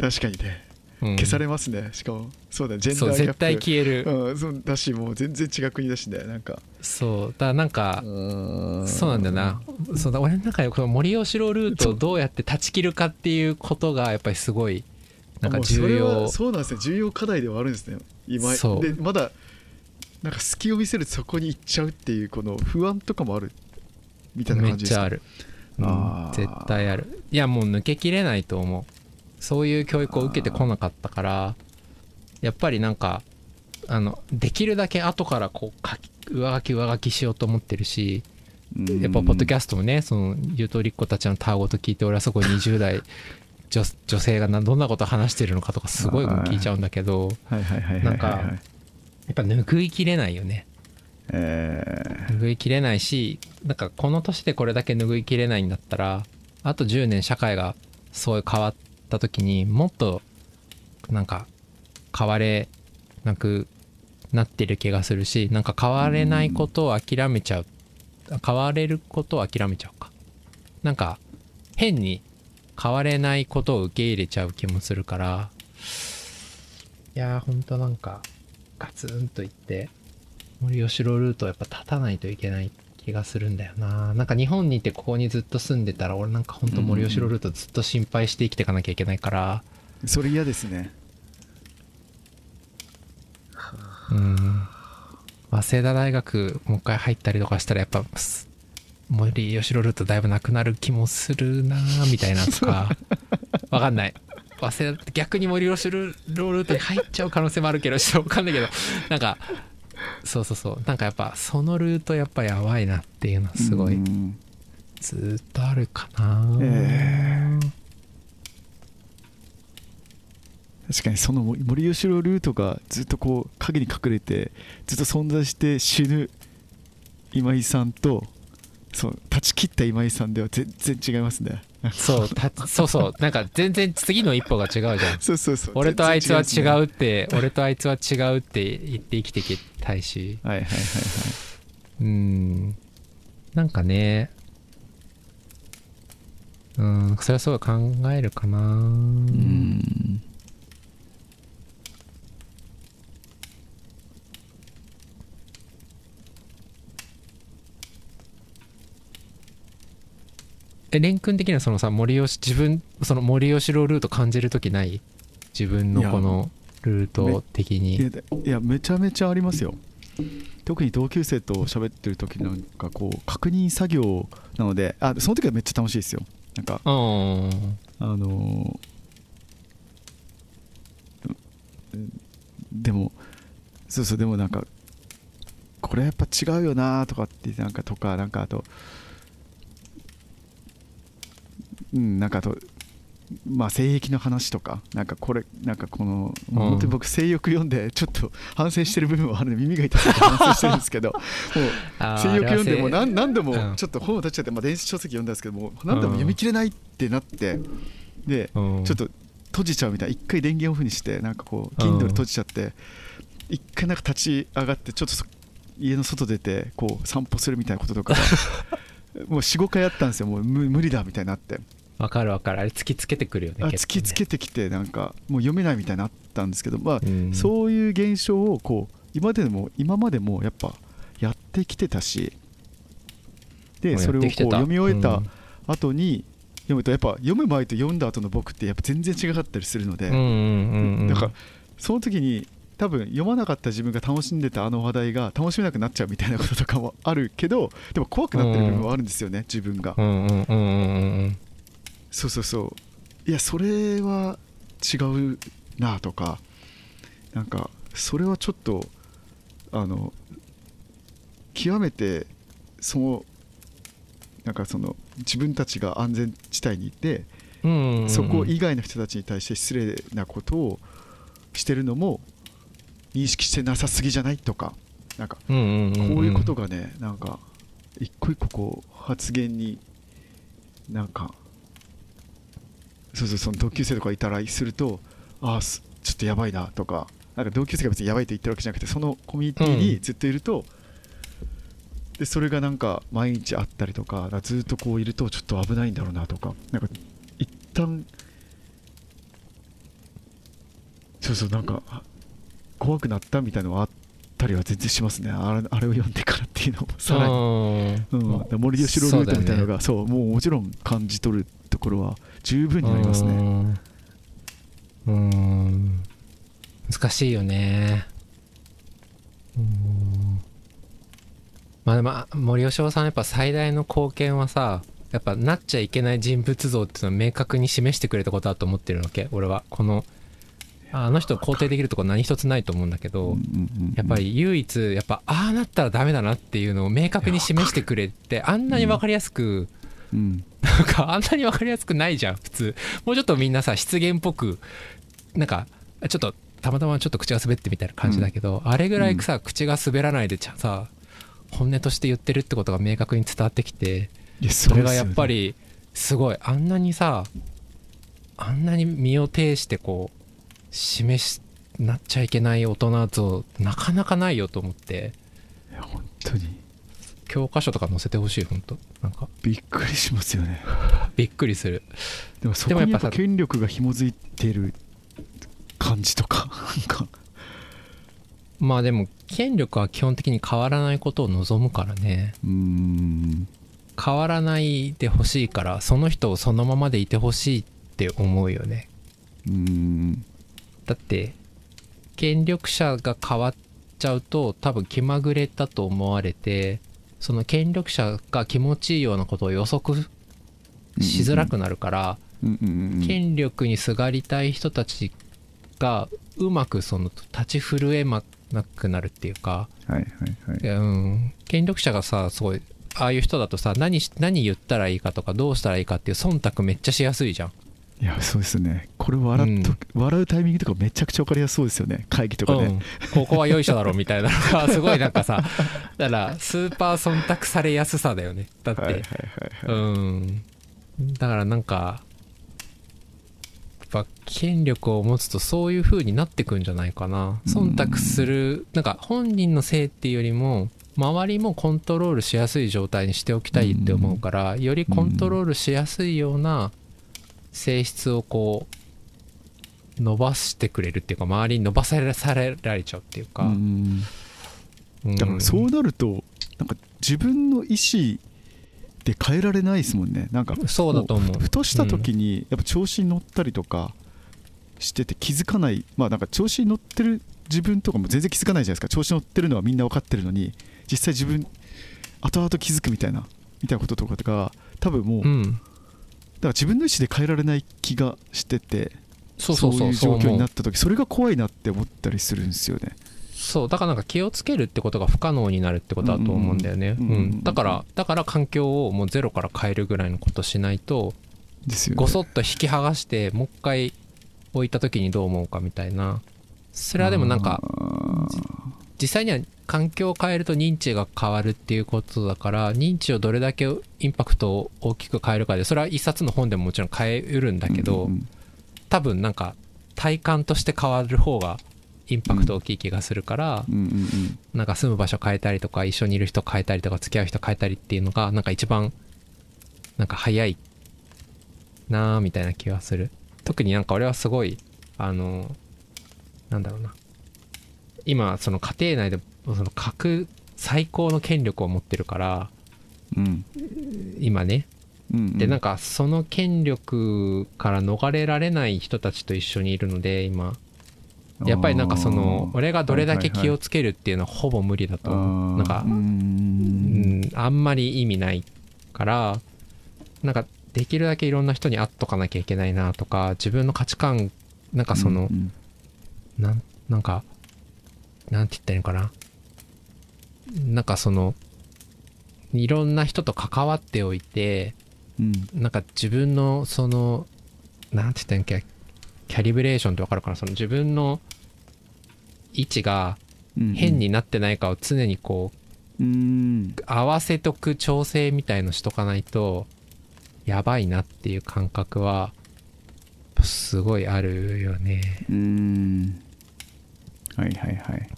確かにね。う、うん、消されますね。しかも。そうだねジェンダーギャップ。絶対消える、うんそうだしもう全然違う国だしねなんか。そう。だからなんかそそうなんだよな。そうだ俺の中でこの森吉郎ルートをどうやって断ち切るかっていうことがやっぱりすごいなんか重要。そうなんですね。重要課題ではあるんですね。今そう。でまだなんか隙を見せるとそこに行っちゃうっていうこの不安とかもあるみたいなめっ感じですか？ちゃある、うん絶対ある。いやもう抜けきれないと思うそういう教育を受けてこなかったからやっぱりなんかあのできるだけ後からこう書き上書き上書きしようと思ってるしやっぱポッドキャストもねそのゆとりっ子たちのたわごと聞いて俺はそこ20代 女女性がなどんなこと話してるのかとかすごい聞いちゃうんだけどなんかやっぱ拭いきれないよね。え拭いきれないしなんかこの年でこれだけ拭いきれないんだったらあと10年社会がそういう変わった時にもっとなんか変われなくなってる気がするしなんか変われないことを諦めちゃう変われることを諦めちゃうか。なんか変に変われないことを受け入れちゃう気もするからいやーほんとなんかガツンといって森吉郎ルートをやっぱ立たないといけない。気がするんだよな。なんか日本にいてここにずっと住んでたら俺なんかほんと森吉郎ルートずっと心配して生きていかなきゃいけないから。ーそれ嫌ですね。うん。早稲田大学もう一回入ったりとかしたらやっぱす森吉郎ルートだいぶなくなる気もするなみたいなとか。わかんない。早稲田逆に森吉郎ルートに入っちゃう可能性もあるけどちょっとわかんないけど。なんかそうそうそう。なんかやっぱそのルートやっぱやばいなっていうのはすごいずっとあるかな、え確かにその森森吉郎ルートがずっとこう影に隠れてずっと存在して死ぬ今井さんとそう断ち切った今井さんでは全然違いますね。そうた そうそう。なんか全然次の一歩が違うじゃん。そうそうそう。俺とあいつは違うって俺とあいつは違うって言って生きていきたいし。はいはいはいはい。うん。なんかね。うんそれはすごい考えるかな。うん蓮くん的にはそのさ森吉自分その森吉郎ルート感じる時ない？自分のこのルート的いにいやめちゃめちゃありますよ。特に同級生と喋ってる時なんかこう確認作業なのであその時はめっちゃ楽しいですよ。なんかうんあのーうんでもそうそうでもなんかこれやっぱ違うよなとかってなんかとかなんかあとうんなんかあとまあ性癖の話とかなんかこれなんかこの、うん。本当に僕性欲読んでちょっと反省してる部分はあるんで耳が痛くて反省してるんですけど もう性欲読んでも何何度うんもちょっと本を立っちゃって、まあ、電子書籍読んだんですけどもう何度も読み切れないってなってでうん。ちょっと閉じちゃうみたいな一回電源オフにしてなんかこううん Kindle 閉じちゃって一回なんか立ち上がってちょっとそ家の外出てこう散歩するみたいなこととか もう45回やったんですよ。もう無無理だみたいになってわかるわかる。あれ突きつけてくるよねね。突きつけてきてなんかもう読めないみたいになったんですけどまあうん。そういう現象をこう今までも今までもやっぱやってきてたしでそれをこう読み終えた後に読むとやっぱ読む前と読んだ後の僕ってやっぱ全然違かったりするので、だからその時に多分読まなかった自分が楽しんでたあの話題が楽しめなくなっちゃうみたいなこととかもあるけどでも怖くなってる部分はあるんですよね、自分が、そうそうそう。いやそれは違うなとかなんかそれはちょっとあの極めてそのなんかその自分たちが安全地帯にいてそこ以外の人たちに対して失礼なことをしてるのも認識してなさすぎじゃないとかなんかこういうことがねなんか一個一個こう発言になんかそうそうその同級生とかいたらするとああすちょっとやばいなとかなんか同級生が別にやばいと言ってるわけじゃなくてそのコミュニティにずっといると、でそれがなんか毎日あったりとかずっとこういるとちょっと危ないんだろうなとかなんか一旦そうそうなんかあ怖くなったみたいなのはあったりは全然しますね。あれあれを読んでからっていうのも。さらに、うん、森吉郎ルートみたいなのがそう,、もうもちろん感じ取るところは十分にありますね。ねうん。難しいよね。うん。まあでも森喜朗さんやっぱ最大の貢献はさやっぱなっちゃいけない人物像っていうのを明確に示してくれたことだと思ってるわけ俺は。このああの人を肯定できるとこ何一つないと思うんだけどやっぱり唯一やっぱああなったらダメだなっていうのを明確に示してくれてあんなに分かりやすく、うん。なんかあんなに分かりやすくないじゃん普通。もうちょっとみんなさ失言っぽくなんかちょっとたまたまちょっと口が滑ってみたいな感じだけど、あれぐらいさ、口が滑らないでさ本音として言ってるってことが明確に伝わってきてそれがやっぱりりすごい。あんなにさあんなに身を挺してこう示しなっちゃいけない大人像なかなかないよと思って。本当に。教科書とか載せてほしい本当なんか。びっくりしますよね。びっくりする。でもそこにやっぱ権力が紐づいてる感じとか なんか。まあでも権力は基本的に変わらないことを望むからね。うーん。変わらないでほしいからその人をそのままでいてほしいって思うよね。うーんだって権力者が変わっちゃうと多分気まぐれだと思われてその権力者が気持ちいいようなことを予測しづらくなるから、権力にすがりたい人たちがうまくその立ち震えまなくなるっていうか、はいはいはい。いやうん、権力者がさすごいああいう人だとさ何し何言ったらいいかとかどうしたらいいかっていう忖度めっちゃしやすいじゃん。いやそうですね。これ笑っと、笑うタイミングとかめちゃくちゃ分かりやすそうですよね。会議とかね、うん、ここはよいしょだろみたいなのがすごいなんかさ だからスーパー忖度されやすさだよね。だって、うん。だからなんかやっぱ権力を持つとそういう風になってくんじゃないかな。忖度するなんか本人のせいっていうよりも周りもコントロールしやすい状態にしておきたいって思うからよりコントロールしやすいような性質をこう伸ばしてくれるっていうか周りに伸ばされされられちゃうっていうか、うんうんだからそうなるとなんか自分の意思で変えられないですもんね。なんかそうだと思う。ふとした時にやっぱ調子に乗ったりとかしてて気づかない。まあなんか調子に乗ってる自分とかも全然気づかないじゃないですか。調子乗ってるのはみんな分かってるのに実際自分後々気づくみたいなみたいなこととかが多分もう、だかうんら自分の意思で変えられない気がしててそうそうそういう状況になっった時それが怖いなって思ったりするんですよね。そう。だからなんか気をつけるってことが不可能になるってことだと思うんだよね、ううん。んだからだから環境をもうゼロから変えるぐらいのことしないとですよね。ごそっと引き剥がしてもう一回置いた時にどう思うかみたいな。それはでもなんか実際には環境を変えると認知が変わるっていうことだから認知をどれだけインパクトを大きく変えるかでそれは一冊の本でももちろん変えうるんだけど、うんうん多分なんか体感として変わる方がインパクト大きい気がするから、うんうんうん。なんか住む場所変えたりとか一緒にいる人変えたりとか付き合う人変えたりっていうのがなんか一番なんか早いなーみたいな気がする。特になんか俺はすごいあのなんだろうな今その家庭内でその核最高の権力を持ってるからうん。今ね。うんうん。でなんかその権力から逃れられない人たちと一緒にいるので今。やっぱりなんかその俺がどれだけ気をつけるっていうのはほぼ無理だと思う。なんかうーん。うんあんまり意味ないからなんかできるだけいろんな人に会っとかなきゃいけないなとか自分の価値観なんかその、うん。なんなんかなんて言ったらいいのかな？なんかそのいろんな人と関わっておいてうん。なんか自分のそのなんて言ったらいいんけキャリブレーションって分かるかな？その自分の位置がうん。変になってないかを常にこううん。合わせとく調整みたいのしとかないとやばいなっていう感覚はすごいあるよね。うん。はいはいはい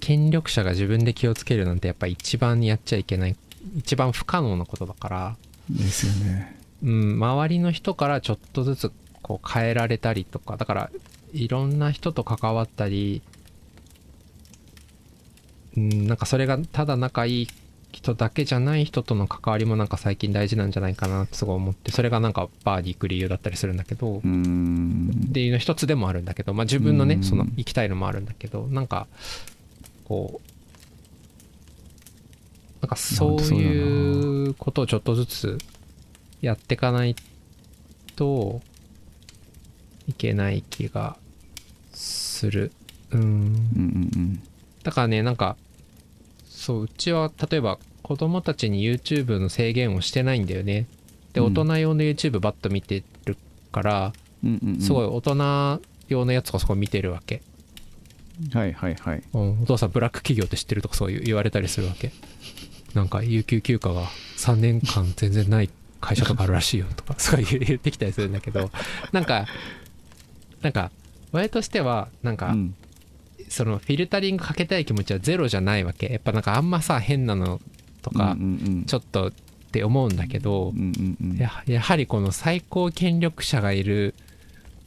権力者が自分で気をつけるなんてやっぱ一番やっちゃいけない一番不可能なことだから、ですよね。うん、周りの人からちょっとずつこう変えられたりとか。だからいろんな人と関わったりうんなんかそれがただ仲いい人だけじゃない人との関わりもなんか最近大事なんじゃないかなってすごい思ってそれがなんかバーに行く理由だったりするんだけど、うん。っていうの一つでもあるんだけど、まあ、自分のねうん。その行きたいのもあるんだけどなんかこうなんかそういうことをちょっとずつやっていかないといけない気がする。うん。うんうんだからねなんかそううちは例えば子供たちに YouTube の制限をしてないんだよね。でうん。大人用の YouTube バッと見てるからうんうんうん。すごい大人用のやつとかそこ見てるわけ、はいはいはい。うん、お父さんブラック企業って知ってるとかそういう言われたりするわけ？なんか有給休暇が3年間全然ない会社とかあるらしいよとか。すごい言ってきたりするんだけど。なんかなんか親としてはなんか、うん。そのフィルタリングかけたい気持ちはゼロじゃないわけ。やっぱなんかあんまさ変なのとかちょっとって思うんだけどややはりこの最高権力者がいる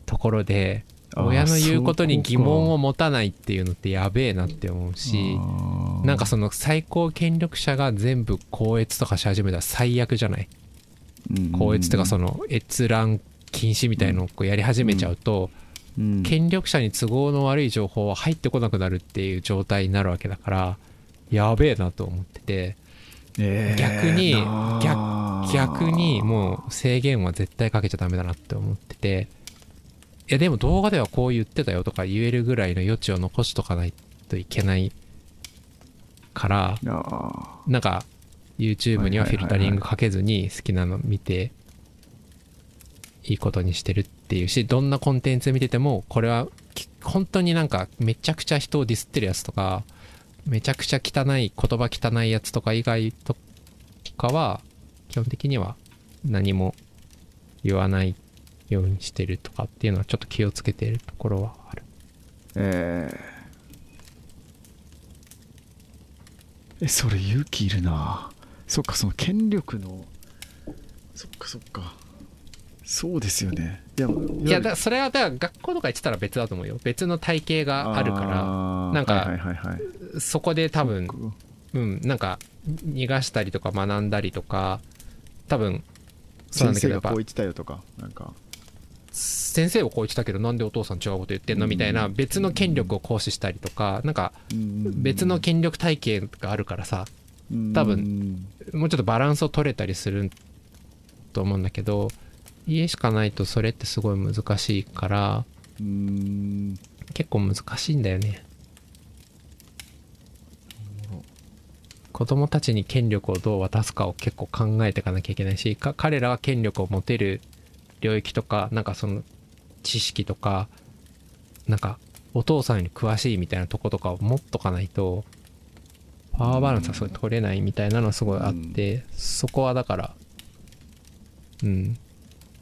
ところで親の言うことに疑問をそ持たないっていうのってやべえなって思うしなんかその最高権力者が全部校閲とかし始めたら最悪じゃない？校閲とかその閲覧禁止みたいのをこうやり始めちゃうとうん。権力者に都合の悪い情報は入ってこなくなるっていう状態になるわけだからやべえなと思っててえー逆に逆にもう制限は絶対かけちゃダメだなって思ってていやでも動画ではこう言ってたよとか言えるぐらいの余地を残しとかないといけないからあなんか YouTube にはフィルタリングかけずに好きなの見ていいことにしてるっていうしどんなコンテンツ見ててもこれはき本当になんかめちゃくちゃ人をディスってるやつとかめちゃくちゃ汚い言葉汚いやつとか以外とかは基本的には何も言わないようにしてるとかっていうのはちょっと気をつけてるところはある。えー。えそれ勇気いるな。そっかその権力の。そっかそっか。そうですよね。いやいやだそれはだ学校とか行ってたら別だと思うよ。別の体系があるから。らなんかはいはいはいはい。そこで多分うん、なんか逃がしたりとか学んだりとか多分そうなんだけどやっぱ。先生がこう言ってたよとかなんか先生はこう言ってたけどなんでお父さん違うこと言ってんの？みたいな別の権力を行使したりとかなんか別の権力体系があるからさ多分もうちょっとバランスを取れたりすると思うんだけど家しかないとそれってすごい難しいから結構難しいんだよね。子供たちに権力をどう渡すかを結構考えていかなきゃいけないしか彼らは権力を持てる領域とかなんかその知識とかなんかお父さんより詳しいみたいなとことかを持っとかないとパワーバランスはすごい取れないみたいなのはすごいあって、そこはだからうん。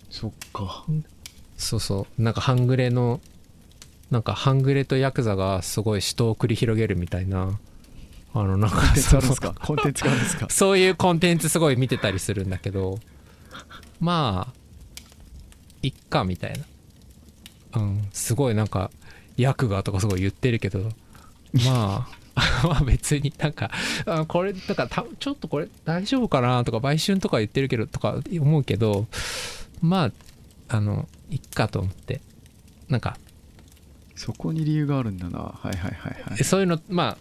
そっか。そうそう。なんか半グレのなんか半グレとヤクザがすごい死闘を繰り広げるみたいなあのなんかそ コンテンツがあるんですか？そういうコンテンツすごい見てたりするんだけどまあいっかみたいな。うん。すごいなんかヤクがとかすごい言ってるけど。まあ まあ別になんかあこれなんかたちょっとこれ大丈夫かなとか売春とか言ってるけどとか思うけどまああのいっかと思って。なんかそこに理由があるんだな。はいはいはいはい。そういうのま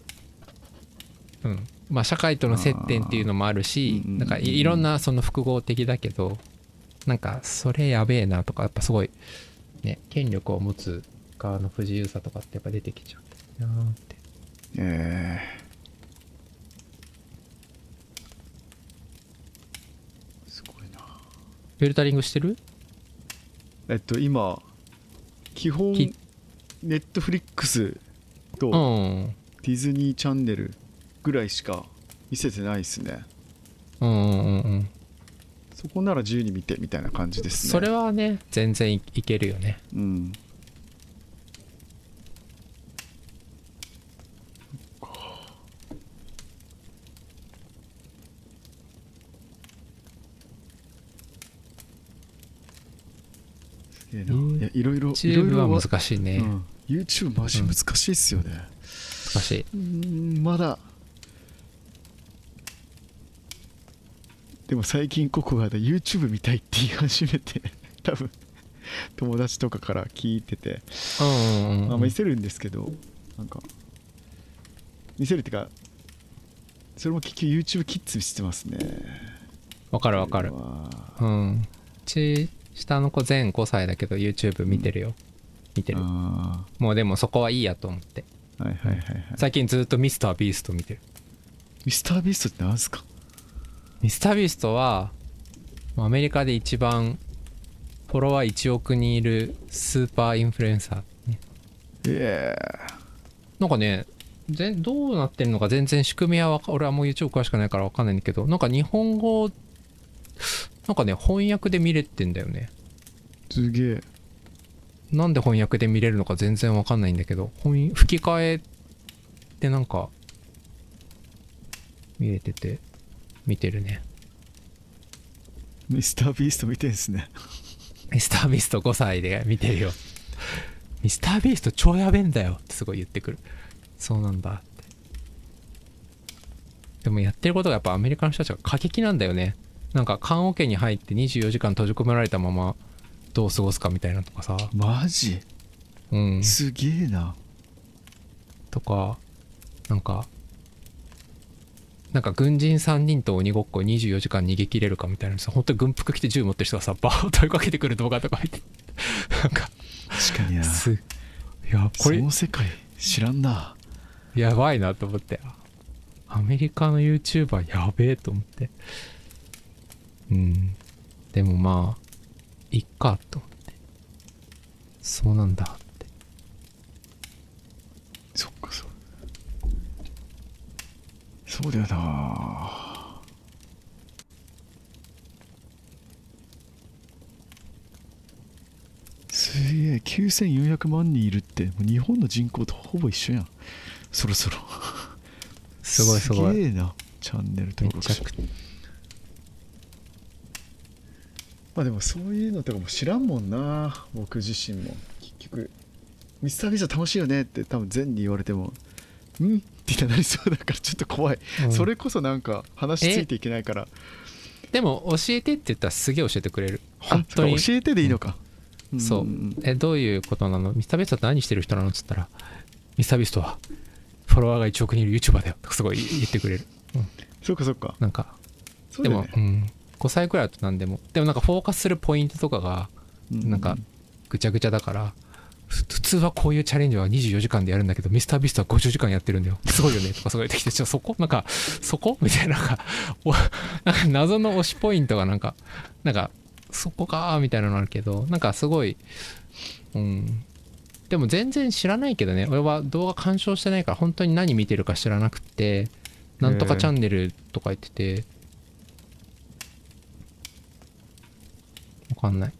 あうん。まあ社会との接点っていうのもあるしなんかいいろんなその複合的だけどなんかそれやべえなとかやっぱすごいね権力を持つ側の不自由さとかってやっぱ出てきちゃうんだよって。えーすごいな。フィルタリングしてる？えっと今基本きネットフリックスとうん。ディズニーチャンネルぐらいしか見せてないですね。うんうんうんうんそこなら自由に見てみたいな感じですね。それはね全然いいけるよね。うん。すげえないやいろいろいろい YouTube ろは難しいね、うん。YouTube マジ難しいっすよね。難しい。うんまだでも最近ココが YouTube 見たいって言い始めて 多分。友達とかから聞いてて。うんうんうんまあ見せるんですけどなんか。見せるっていうかそれも結局 YouTube キッズしてますね。わかるわかる。うん。うち下の子全5歳だけど YouTube 見てるよ。見てる。あもうでもそこはいいやと思って。ーはいはいはいはい最近ずっとミスタービースト見てるミスタービーストって何すかミスタービーストはアメリカで一番フォロワー1億人いるスーパーインフルエンサー、ね、え。なんかね全どうなってるのか全然仕組みは俺はもう YouTube 詳しくないから分かんないんだけどなんか日本語なんかね翻訳で見れてんだよね。ー、すげえ。なんで翻訳で見れるのか全然わかんないんだけど翻吹き替えでなんか見れてて見てるね。ミスタービースト見てんすね。ミスタービースト5歳で見てるよ。ミスタービースト超やべえんだよ。ってすごい言ってくる。そうなんだ。ってでもやってることがやっぱアメリカの人たちが過激なんだよね。なんか棺桶に入って24時間閉じ込められたままどう過ごすかみたいなのとかさ。マジ？うん。すげえな。とかなんかなんか軍人3人と鬼ごっこ24時間逃げ切れるかみたいなさ本当に軍服着て銃持ってる人がさバーッと 追いかけてくる動画とか見てなんか。確かにいやこそれの世界知らんな。やばいなと思って。アメリカの YouTuber やべえと思って。うん。でもまあいっかと思って。そうなんだってそっかそうそうだよな。すげえ。9400万人いるって。もう日本の人口とほぼ一緒やん。そろそろ。すごいすごい。すげえな。チャンネル登録者。まあでもそういうのとかも知らんもんな。僕自身も。結局。ミスタービースト楽しいよねって多分全に言われても。ん？ってなりそうだからちょっと怖い、うん。それこそなんか話ついていけないから。でも教えてって言ったらすげえ教えてくれる。あ本当に。教えてでいいのか、そうん。えどういうことなの？ミスタービーストって何してる人なの？っつったらミスタービーストはフォロワーが1億人いる YouTuber だよすごい言ってくれる。そうかそうか。なんかでもうん、5歳くらいだと何でも。でもなんかフォーカスするポイントとかがうなんかぐちゃぐちゃだからふ普通はこういうチャレンジは24時間でやるんだけどミスタービストは50時間やってるんだよ。すごいよね。とかすごい言ってきてちょそこ？なんかそこ？みたいななんかなんか謎の推しポイントがなんかなんかそこかーみたいなのあるけどなんかすごいうん。でも全然知らないけどね。俺は動画鑑賞してないから本当に何見てるか知らなくてなんとかチャンネルとか言ってて。わかんない。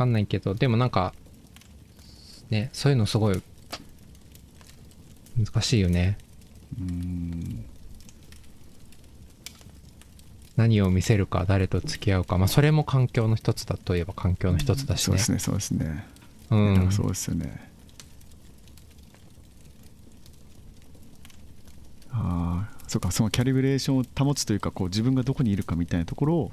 かんないけどでもなんかねそういうのすごい難しいよね。うん。何を見せるか誰と付き合うか。まあそれも環境の一つだといえば環境の一つだしね。そうですねそうですね、うん。そうですよね。ああそうかそのキャリブレーションを保つというかこう自分がどこにいるかみたいなところを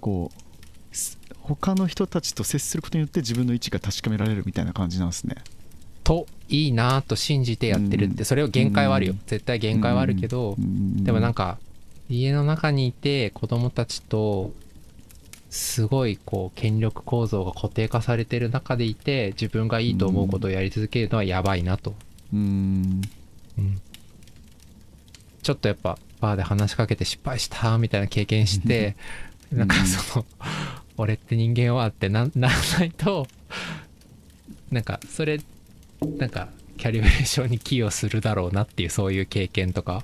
こうす他の人たちと接することによって自分の位置が確かめられるみたいな感じなんですね。といいなと信じてやってるってそれを限界はあるよ。うん。絶対限界はあるけどでもなんか家の中にいて子供たちとすごいこう権力構造が固定化されてる中でいて自分がいいと思うことをやり続けるのはやばいなと、うん。うん。ちょっとやっぱバーで話しかけて失敗したみたいな経験してうん。なんかその俺って人間はってなならないと なんかそれなんかキャリブレーションに寄与するだろうなっていうそういう経験とか。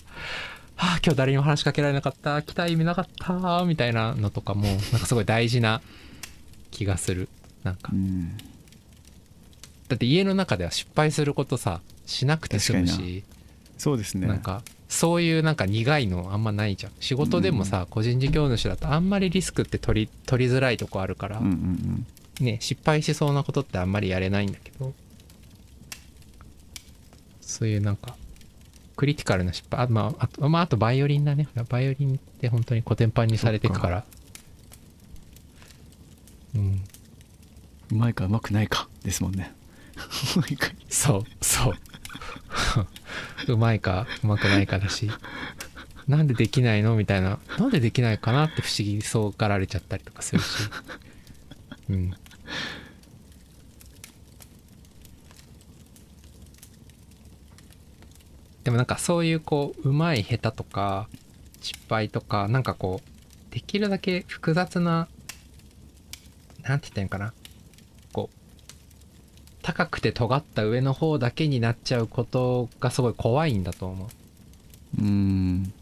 はあ今日誰にも話しかけられなかった。来た意味なかった。みたいなのとかもなんかすごい大事な気がする。なんか。うん。だって家の中では失敗することさしなくて済むし。そうですね。なんかそういうなんか苦いのあんまないじゃん。仕事でもさ、個人事業主だとあんまりリスクって取り取りづらいとこあるから、うんうんうん。ね失敗しそうなことってあんまりやれないんだけどそういうなんかクリティカルな失敗あ,、まあ、あとまああとバイオリンだね。バイオリンって本当にコテンパンにされていくから。うん。うまいかうまくないか。ですもんね。そうそう うまいかうまくないかだし。なんでできないのみたいな。なんでできないかなって不思議そうがられちゃったりとかするし。うん。でもなんかそういうこううまい下手とか失敗とかなんかこうできるだけ複雑ななんて言ったらいいのかな高くて尖った上の方だけになっちゃうことがすごい怖いんだと思う。うん。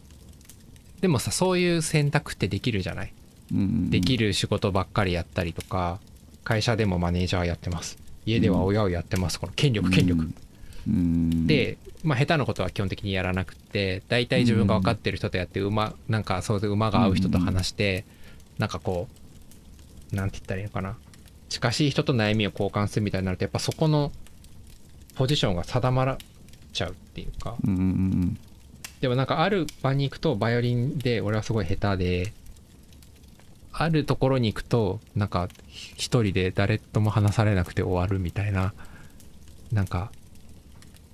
でもさそういう選択ってできるじゃない？うんできる仕事ばっかりやったりとか会社でもマネージャーやってます。家では親をやってます。この権力権力。うん。で、まあ、下手なことは基本的にやらなくって大体自分が分かってる人とやって馬なんかそういう馬が合う人と話してなんかこうなんて言ったらいいのかな？近しい人と悩みを交換するみたいになるとやっぱそこのポジションが定まらちゃうっていうか。うんうんでもなんかある場に行くとバイオリンで俺はすごい下手であるところに行くとなんか一人で誰とも話されなくて終わるみたいななんか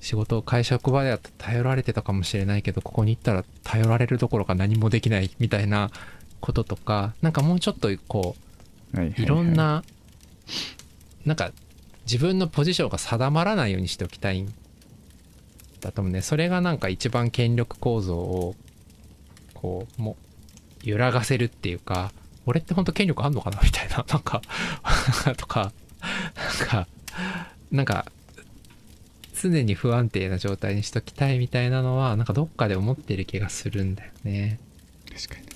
仕事会社職場では頼られてたかもしれないけどここに行ったら頼られるどころか何もできないみたいなこととかなんかもうちょっとこういろんななんか自分のポジションが定まらないようにしておきたいんだと思うね。それがなんか一番権力構造をこうも揺らがせるっていうか俺って本当権力あんのかなみたいな。なんか とかなんかなんか常に不安定な状態にしときたいみたいなのはなんかどっかで思ってる気がするんだよね。確かに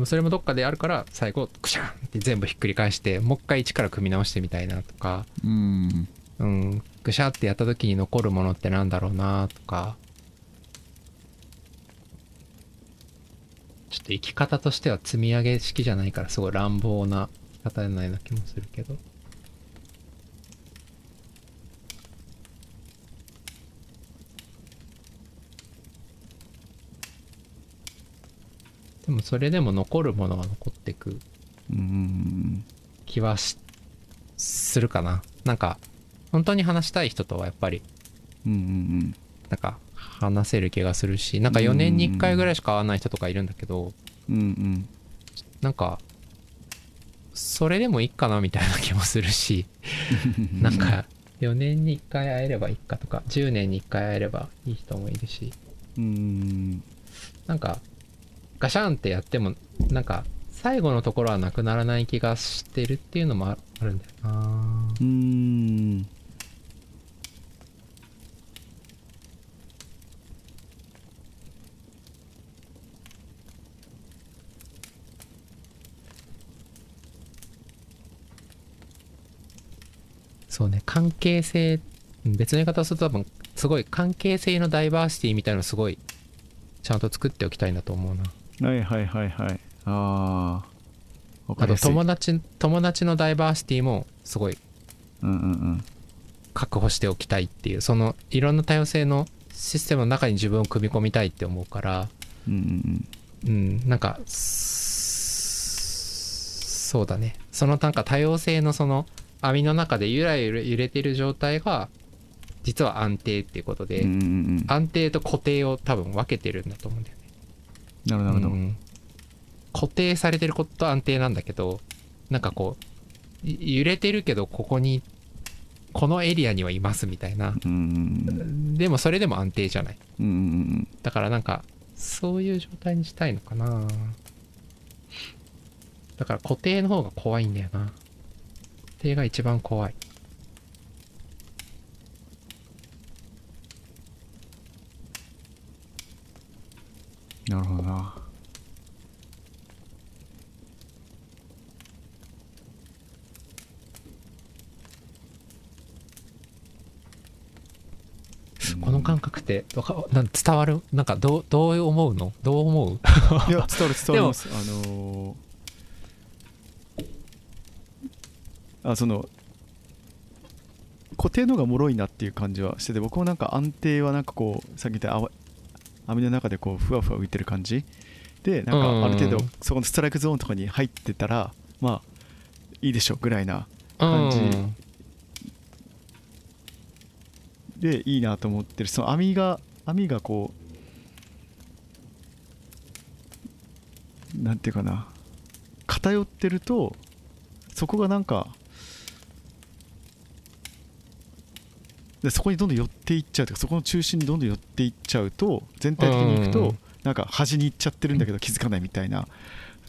でもそれもどっかであるから最後クシャンって全部ひっくり返してもう一回一から組み直してみたいなとかうん。うん、ぐしゃってやった時に残るものってなんだろうなとか。ちょっと生き方としては積み上げ式じゃないからすごい乱暴な方じゃないような気もするけどでもそれでも残るものは残ってくうん気はしするかな。なんか本当に話したい人とはやっぱりなんか話せる気がするしなんか4年に1回ぐらいしか会わない人とかいるんだけどなんかそれでもいいかなみたいな気もするし なんか4年に1回会えればいいかとか10年に1回会えればいい人もいるしうん。なんかガシャンってやってもなんか最後のところはなくならない気がしてるっていうのもあるんだよな。うんそうね関係性別の言い方をすると多分すごい関係性のダイバーシティみたいなのすごいちゃんと作っておきたいなと思うな。はいはいはいはい。あああと友達友達のダイバーシティもすごいうんうんうん。確保しておきたいっていうそのいろんな多様性のシステムの中に自分を組み込みたいって思うからうんうんうん。なんかすそうだね。そのなんか多様性のその網の中でゆらゆら揺れてる状態が実は安定っていうことで、うんうんうん。安定と固定を多分分けてるんだと思うんだよねなるほど。うん。固定されてることと安定なんだけどなんかこうい揺れてるけどここにこのエリアにはいますみたいな。でもそれでも安定じゃない。だからなんかそういう状態にしたいのかな。だから固定の方が怖いんだよな。固定が一番怖いなるほどな。この感覚ってわかなん伝わる？なんかどうどう思うの？どう思う？いや伝わる伝わります。あのーあその固定のが脆いなっていう感じはしてて僕もなんか安定はなんかこうさっき言った網の中でこうふわふわ浮いてる感じ？でなんかある程度うんそこのストライクゾーンとかに入ってたらまあいいでしょうぐらいな感じ。うんでいいなと思ってる。その網が網がこうなんていうかな。偏ってるとそこがなんかでそこにどんどん寄っていっちゃうというかそこの中心にどんどん寄っていっちゃうと全体的にいくとうん。なんか端に行っちゃってるんだけど気づかないみたいな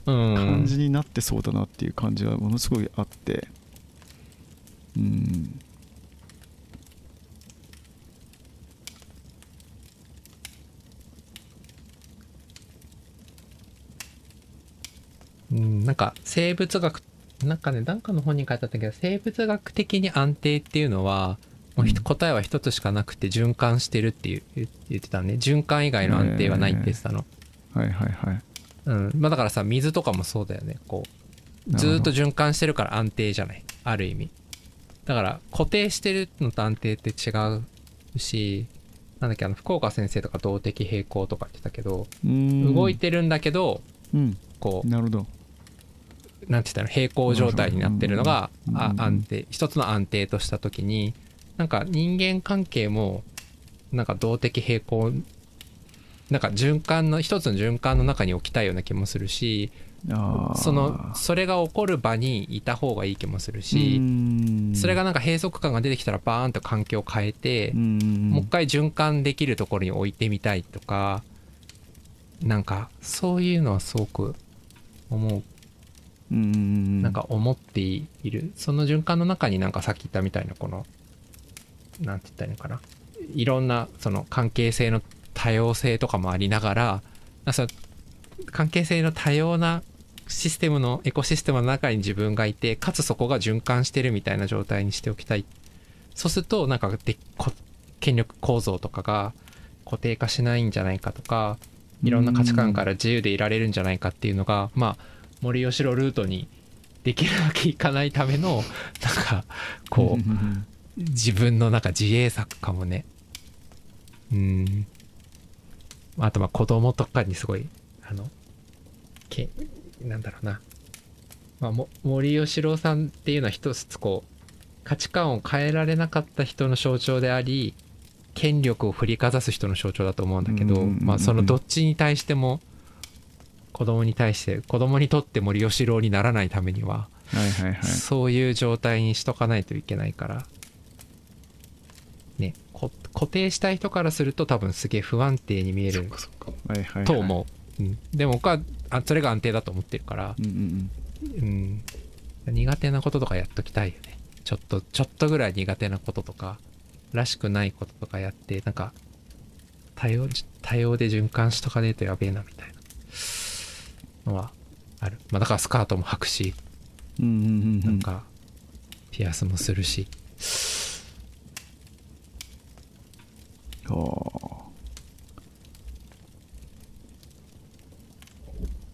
うん。感じになってそうだなっていう感じはものすごいあって。うん。うん、なんか生物学なんかねなんかの本に書いてあったけど生物学的に安定っていうのはもう答えは一つしかなくて循環してるっていう言言ってたね。循環以外の安定はないって言ってたの、はいはいはい。うん。まあ、だからさ水とかもそうだよね。こうずーっと循環してるから安定じゃない。ある意味。だから固定してるのと安定って違うしなんだっけあの福岡先生とか動的平衡とか言ってたけど、うん。動いてるんだけどうん。こうなるほど。なんて言ったら平行状態になってるのがあ安定。一つの安定とした時になんか人間関係もなんか動的平衡なんか循環の一つの循環の中に置きたいような気もするしそのそれが起こる場にいた方がいい気もするしうん。それがなんか閉塞感が出てきたらバーンと環境を変えてうん。もう一回循環できるところに置いてみたいとかなんかそういうのはすごく思う。うん。なんか思っている。その循環の中になんかさっき言ったみたいなこのなんて言ったらいいのかな。いろんなその関係性の多様性とかもありながらその関係性の多様なシステムのエコシステムの中に自分がいてかつそこが循環してるみたいな状態にしておきたい。そうするとなんかで権力構造とかが固定化しないんじゃないかとかいろんな価値観から自由でいられるんじゃないかっていうのがまあ森吉郎ルートにできるだけいかないためのなんかこう自分のなんか自衛策かもね。うん。あとまあ子供とかにすごいあのけなんだろうな、まあ、も森喜朗さんっていうのは一つこう価値観を変えられなかった人の象徴であり権力を振りかざす人の象徴だと思うんだけど、まあ、そのどっちに対しても子供に対して子供にとって森喜朗にならないためには、はいはいはい。そういう状態にしとかないといけないから固定したい人からすると多分すげえ不安定に見えると思う、うん、でも僕はあそれが安定だと思ってるから、うんうん。うん、苦手なこととかやっときたいよね。ちょっとちょっとぐらい苦手なこととからしくないこととかやってなんか多様多様で循環しとかねえとやべえなみたいなのはある、まあ、だからスカートも履くしうんうんうんうん。なんかピアスもするしあー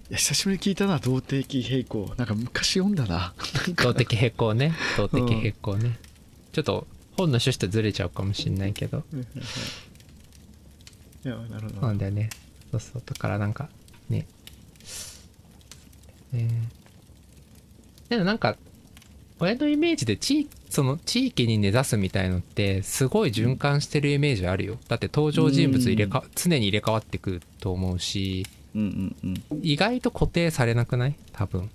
いや久しぶりに聞いたな動的平衡なんか昔読んだな。動的平衡ね。動的平衡ね、ちょっと本の趣旨とずれちゃうかもしんないけど。はいやなるほど。そうなんだよね。そうそう。だからなんかね。えー。でもなんか親のイメージで地その地域に根ざすみたいのってすごい循環してるイメージあるよ。だって登場人物入れか常に入れ替わってくと思うし。うんうんうん。意外と固定されなくない？多分。だか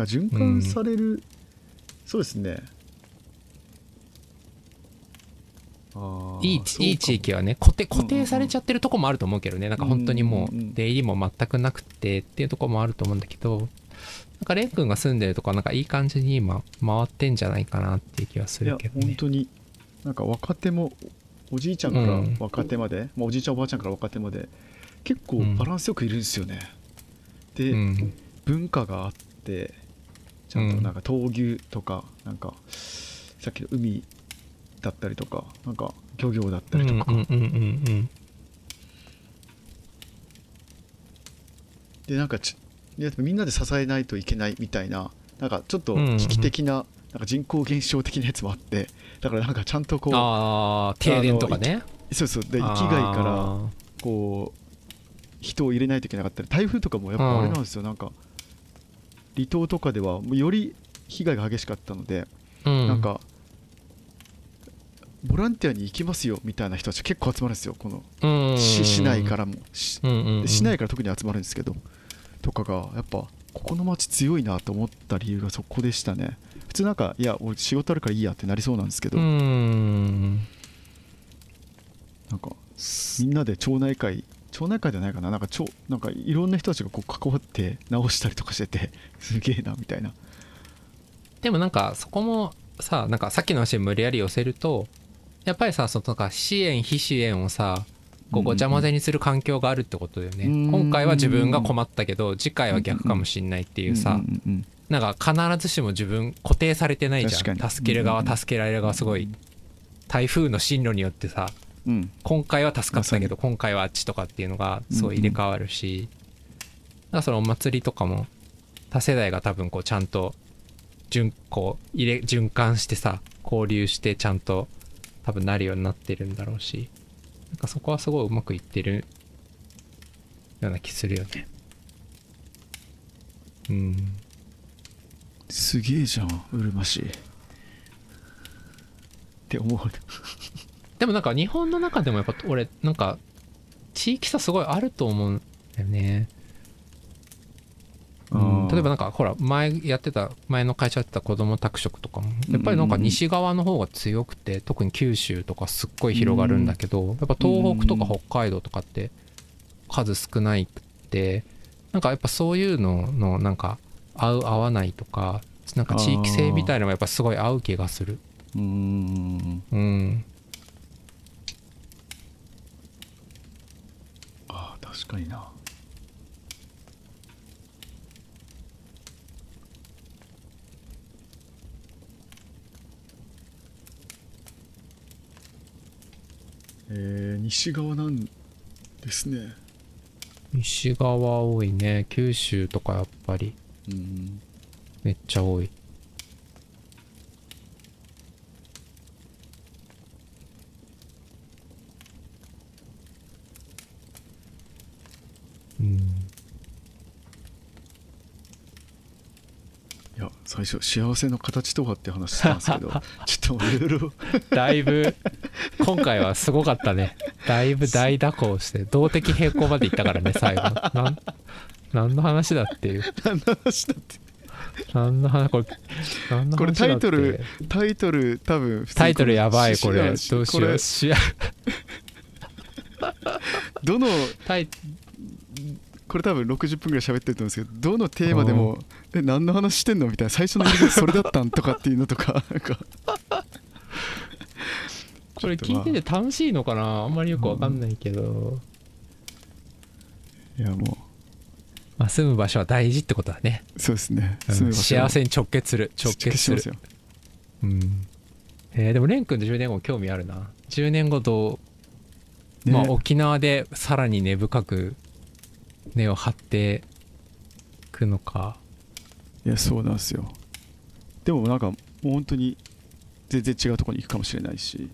ら循環される、そうですね。いいいい地域はね固定固定されちゃってるとこもあると思うけどね。なんか本当にもううんうんうん。出入りも全くなくてっていうとこもあると思うんだけどなんかレン君が住んでるとこはなんかいい感じに今回ってんじゃないかなっていう気はすいやるけどね。本当になんか若手もおじいちゃんから若手まで、まあ、おじいちゃんおばあちゃんから若手まで結構バランスよくいるんですよね、で、うん。文化があってちゃんとなんか闘牛とかなんかさっきの海だったりとかなんか漁業だったうんりとか、うんうんうん。でなんかちでみんなで支えないといけないみたいななんかちょっと危機的な,、なんか人口減少的なやつもあってだからなんかちゃんとこうああ停電とかね。そうそうで域外からこう人を入れないといけなかったり台風とかもやっぱあれなんですよ、なんか離島とかではもうより被害が激しかったので、なんかボランティアに行きますよみたいな人たち結構集まるんですよ。この市市内からも。市内から特に集まるんですけどとかがやっぱここの町強いなと思った理由がそこでしたね。普通なんかいや俺仕事あるからいいやってなりそうなんですけど、うん。なんかみんなで町内会町内会じゃないかな。なんか町なんかいろんな人たちがこう関わって直したりとかしてて すげえなみたいな。でもなんかそこもさなんかさっきの話に無理やり寄せるとやっぱりさそのなんか支援非支援をさこうごちゃ混ぜにする環境があるってことだよね、うん。今回は自分が困ったけど次回は逆かもしんないっていうさ、なんか必ずしも自分固定されてないじゃん。助ける側助けられる側すごい。台風の進路によってさうん。今回は助かったけまど今回はあっちとかっていうのがすごい入れ替わるし、だからそのお祭りとかも多世代が多分こうちゃんと循こう入れ循環してさ交流してちゃんと多分なるようになってるんだろうしなんかそこはすごいうまくいってるような気するよね。うん。すげえじゃんうるま市って思う。でもなんか日本の中でもやっぱ俺なんか地域差すごいあると思うんだよね。うん例えばなんかほら前やってた前の会社やってた子ども宅食とかもやっぱりなんか西側の方が強くて特に九州とかすっごい広がるんだけどやっぱ東北とか北海道とかって数少ないくてなんかやっぱそういうののなんか合う合わないとかなんか地域性みたいなのがやっぱすごい合う気がする。うー。んうん。ああ確かになえー、西側なんですね。西側多いね。九州とかやっぱり。うんめっちゃ多い。うん。いや最初幸せの形とはって話してたんですけど ちょっといろいろ。だいぶ今回はすごかったね。だいぶ大蛇行して動的平行まで行ったからね最後。なん何の話だっていう。何の話だって。何の話これ何のこれ話だってタイトルタイトル多分タイトルやばいこれ。しどうしよこれ。うしどのタイこれ多分60分ぐらい喋ってると思うんですけどどのテーマでも「え何の話してんの?」みたいな。最初の入り口それだったんとかっていうのとか。なんか。これ聞いてて楽しいのかな？あんまりよくわかんないけど、いやもまあ、住む場所は大事ってことだね、うそうですね。うん。幸せに直結する。直結する。しますよ。うん。えーでも蓮くんって10年後興味あるな。10年後どう、ね。まあ、沖縄でさらに根深く根を張っていくのかいやそうなんですよ。でもなんかもう本当に全然違うところに行くかもしれないし。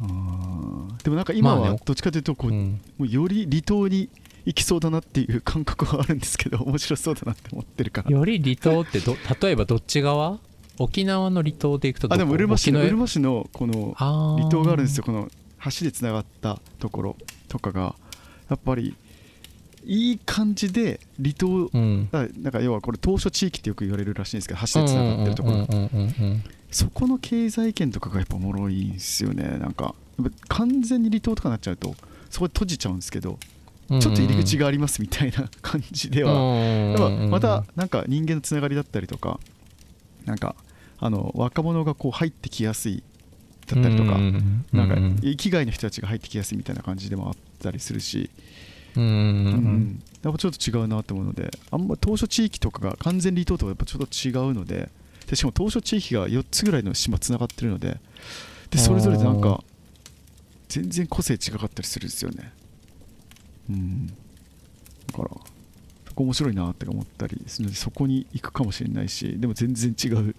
あー。でもなんか今まあねはどっちかというとこう、うん。もうより離島に行きそうだなっていう感覚はあるんですけど 面白そうだなって思ってるから。より離島ってど例えばどっち側？沖縄の離島で行くとどこ？あでもうるま市のうるま市のこの離島があるんですよ。この橋でつながったところとかがやっぱりいい感じで離島うん。あなんか要はこれ島嶼地域ってよく言われるらしいんですけど橋でつながってるところ。そこの経済圏とかがやっぱおもろいんですよね。なんか完全に離島とかになっちゃうとそこで閉じちゃうんですけどうんちょっと入り口がありますみたいな感じではやっぱまたなんか人間のつながりだったりとかなんかあの若者がこう入ってきやすいだったりとかなんか域外の人たちが入ってきやすいみたいな感じでもあったりするし、うん。やっぱちょっと違うなと思うのであんま島嶼地域とかが完全離島とはやっぱちょっと違うのででしかも島嶼地域が4つぐらいの島つながってるのででそれぞれでなんか全然個性違かったりするんですよね。うん。だからそこ面白いなって思ったりするのでそこに行くかもしれないしでも全然違う。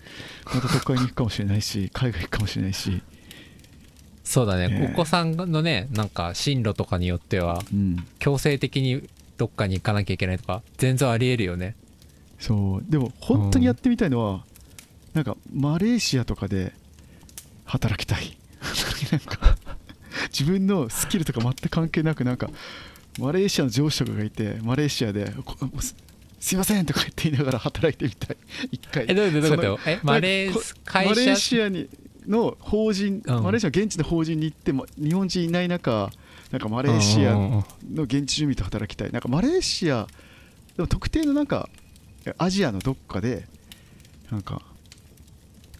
また都会に行くかもしれないし海外行くかもしれないし、そうだね、ね。お子さんのねなんか進路とかによってはうん、強制的にどっかに行かなきゃいけないとか全然ありえるよね。そう。でも本当にやってみたいのは、なんかマレーシアとかで働きたい。なんか自分のスキルとか全く関係なくなんかマレーシアの上司とかがいてマレーシアですすいませんとか言って言いながら働いてみたい。一回。えどういうことえマレーシアにの法人、うん。マレーシアの現地の法人に行っても日本人いない中なんかマレーシアうんうんうん。の現地住民と働きたい。なんかマレーシアでも特定のなんかアジアのどっかでなんか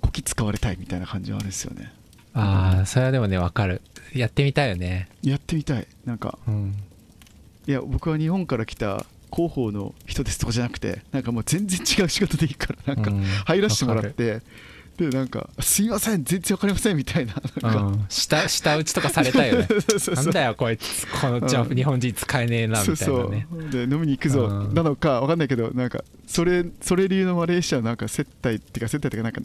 こき使われたいみたいな感じはあるんですよね。ああそれはでもねわかる。やってみたいよね。やってみたい。なんかうん。いや僕は日本から来た広報の人ですとかじゃなくてなんかもう全然違う仕事でいいからなんかうん。入らせてもらって、でなんか「すいません全然わかりません」みたいななんか、うん。下下打ちとかされたいよね。なんだよこいつ。このジャンプうん日本人使えねえなみたいなね。そうそう。で飲みに行くぞ。うん。なのかわかんないけどなんかそれそれ理由のマレーシアのなんか接待っていうか接待っていうかなんか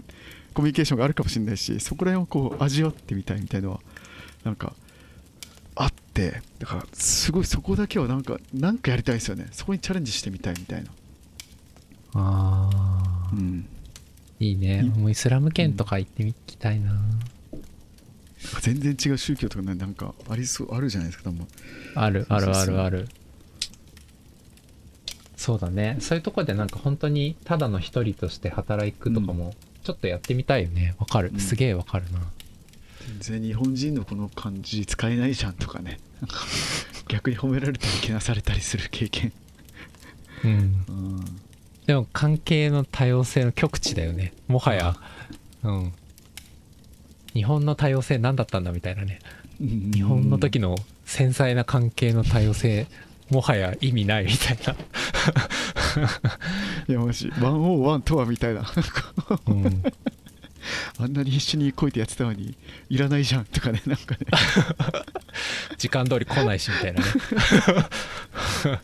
コミュニケーションがあるかもしれないしそこら辺をこう味わってみたいみたいのはなんかあって。だからすごいそこだけはなんかなんかやりたいですよね。そこにチャレンジしてみたいみたいな、ああうん、いいね。いもうイスラム圏とか行ってみきたいな。全然違う宗教とかねなんかありそうあるじゃないですか多分。あるあるあるある。そうだね。そういうとこでなんか本当にただの一人として働くとかもちょっとやってみたいよね。わかる。うん。すげえわかるな。全然日本人のこの感じ使えないじゃんとかね。なんか逆に褒められたりけなされたりする経験、うん。うん、でも関係の多様性の極致だよね。もはや。うん。日本の多様性何だったんだみたいなね。日日本の時の繊細な関係の多様性もはや意味ないみたいな。いやマジ。101とはみたいな。うん。あんなに一緒にこいてやってたのにいらないじゃんとかねなんかね。時間通り来ないしみたいなね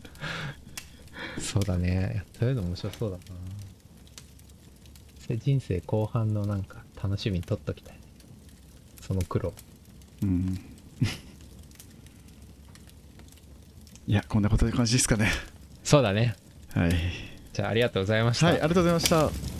そうだね。そういうの面白そうだな。それ人生後半のなんか楽しみにとっときたいね。その苦労。うん。いやこんなことで感じですかね。そうだね。はい。じゃあありがとうございました、はいありがとうございました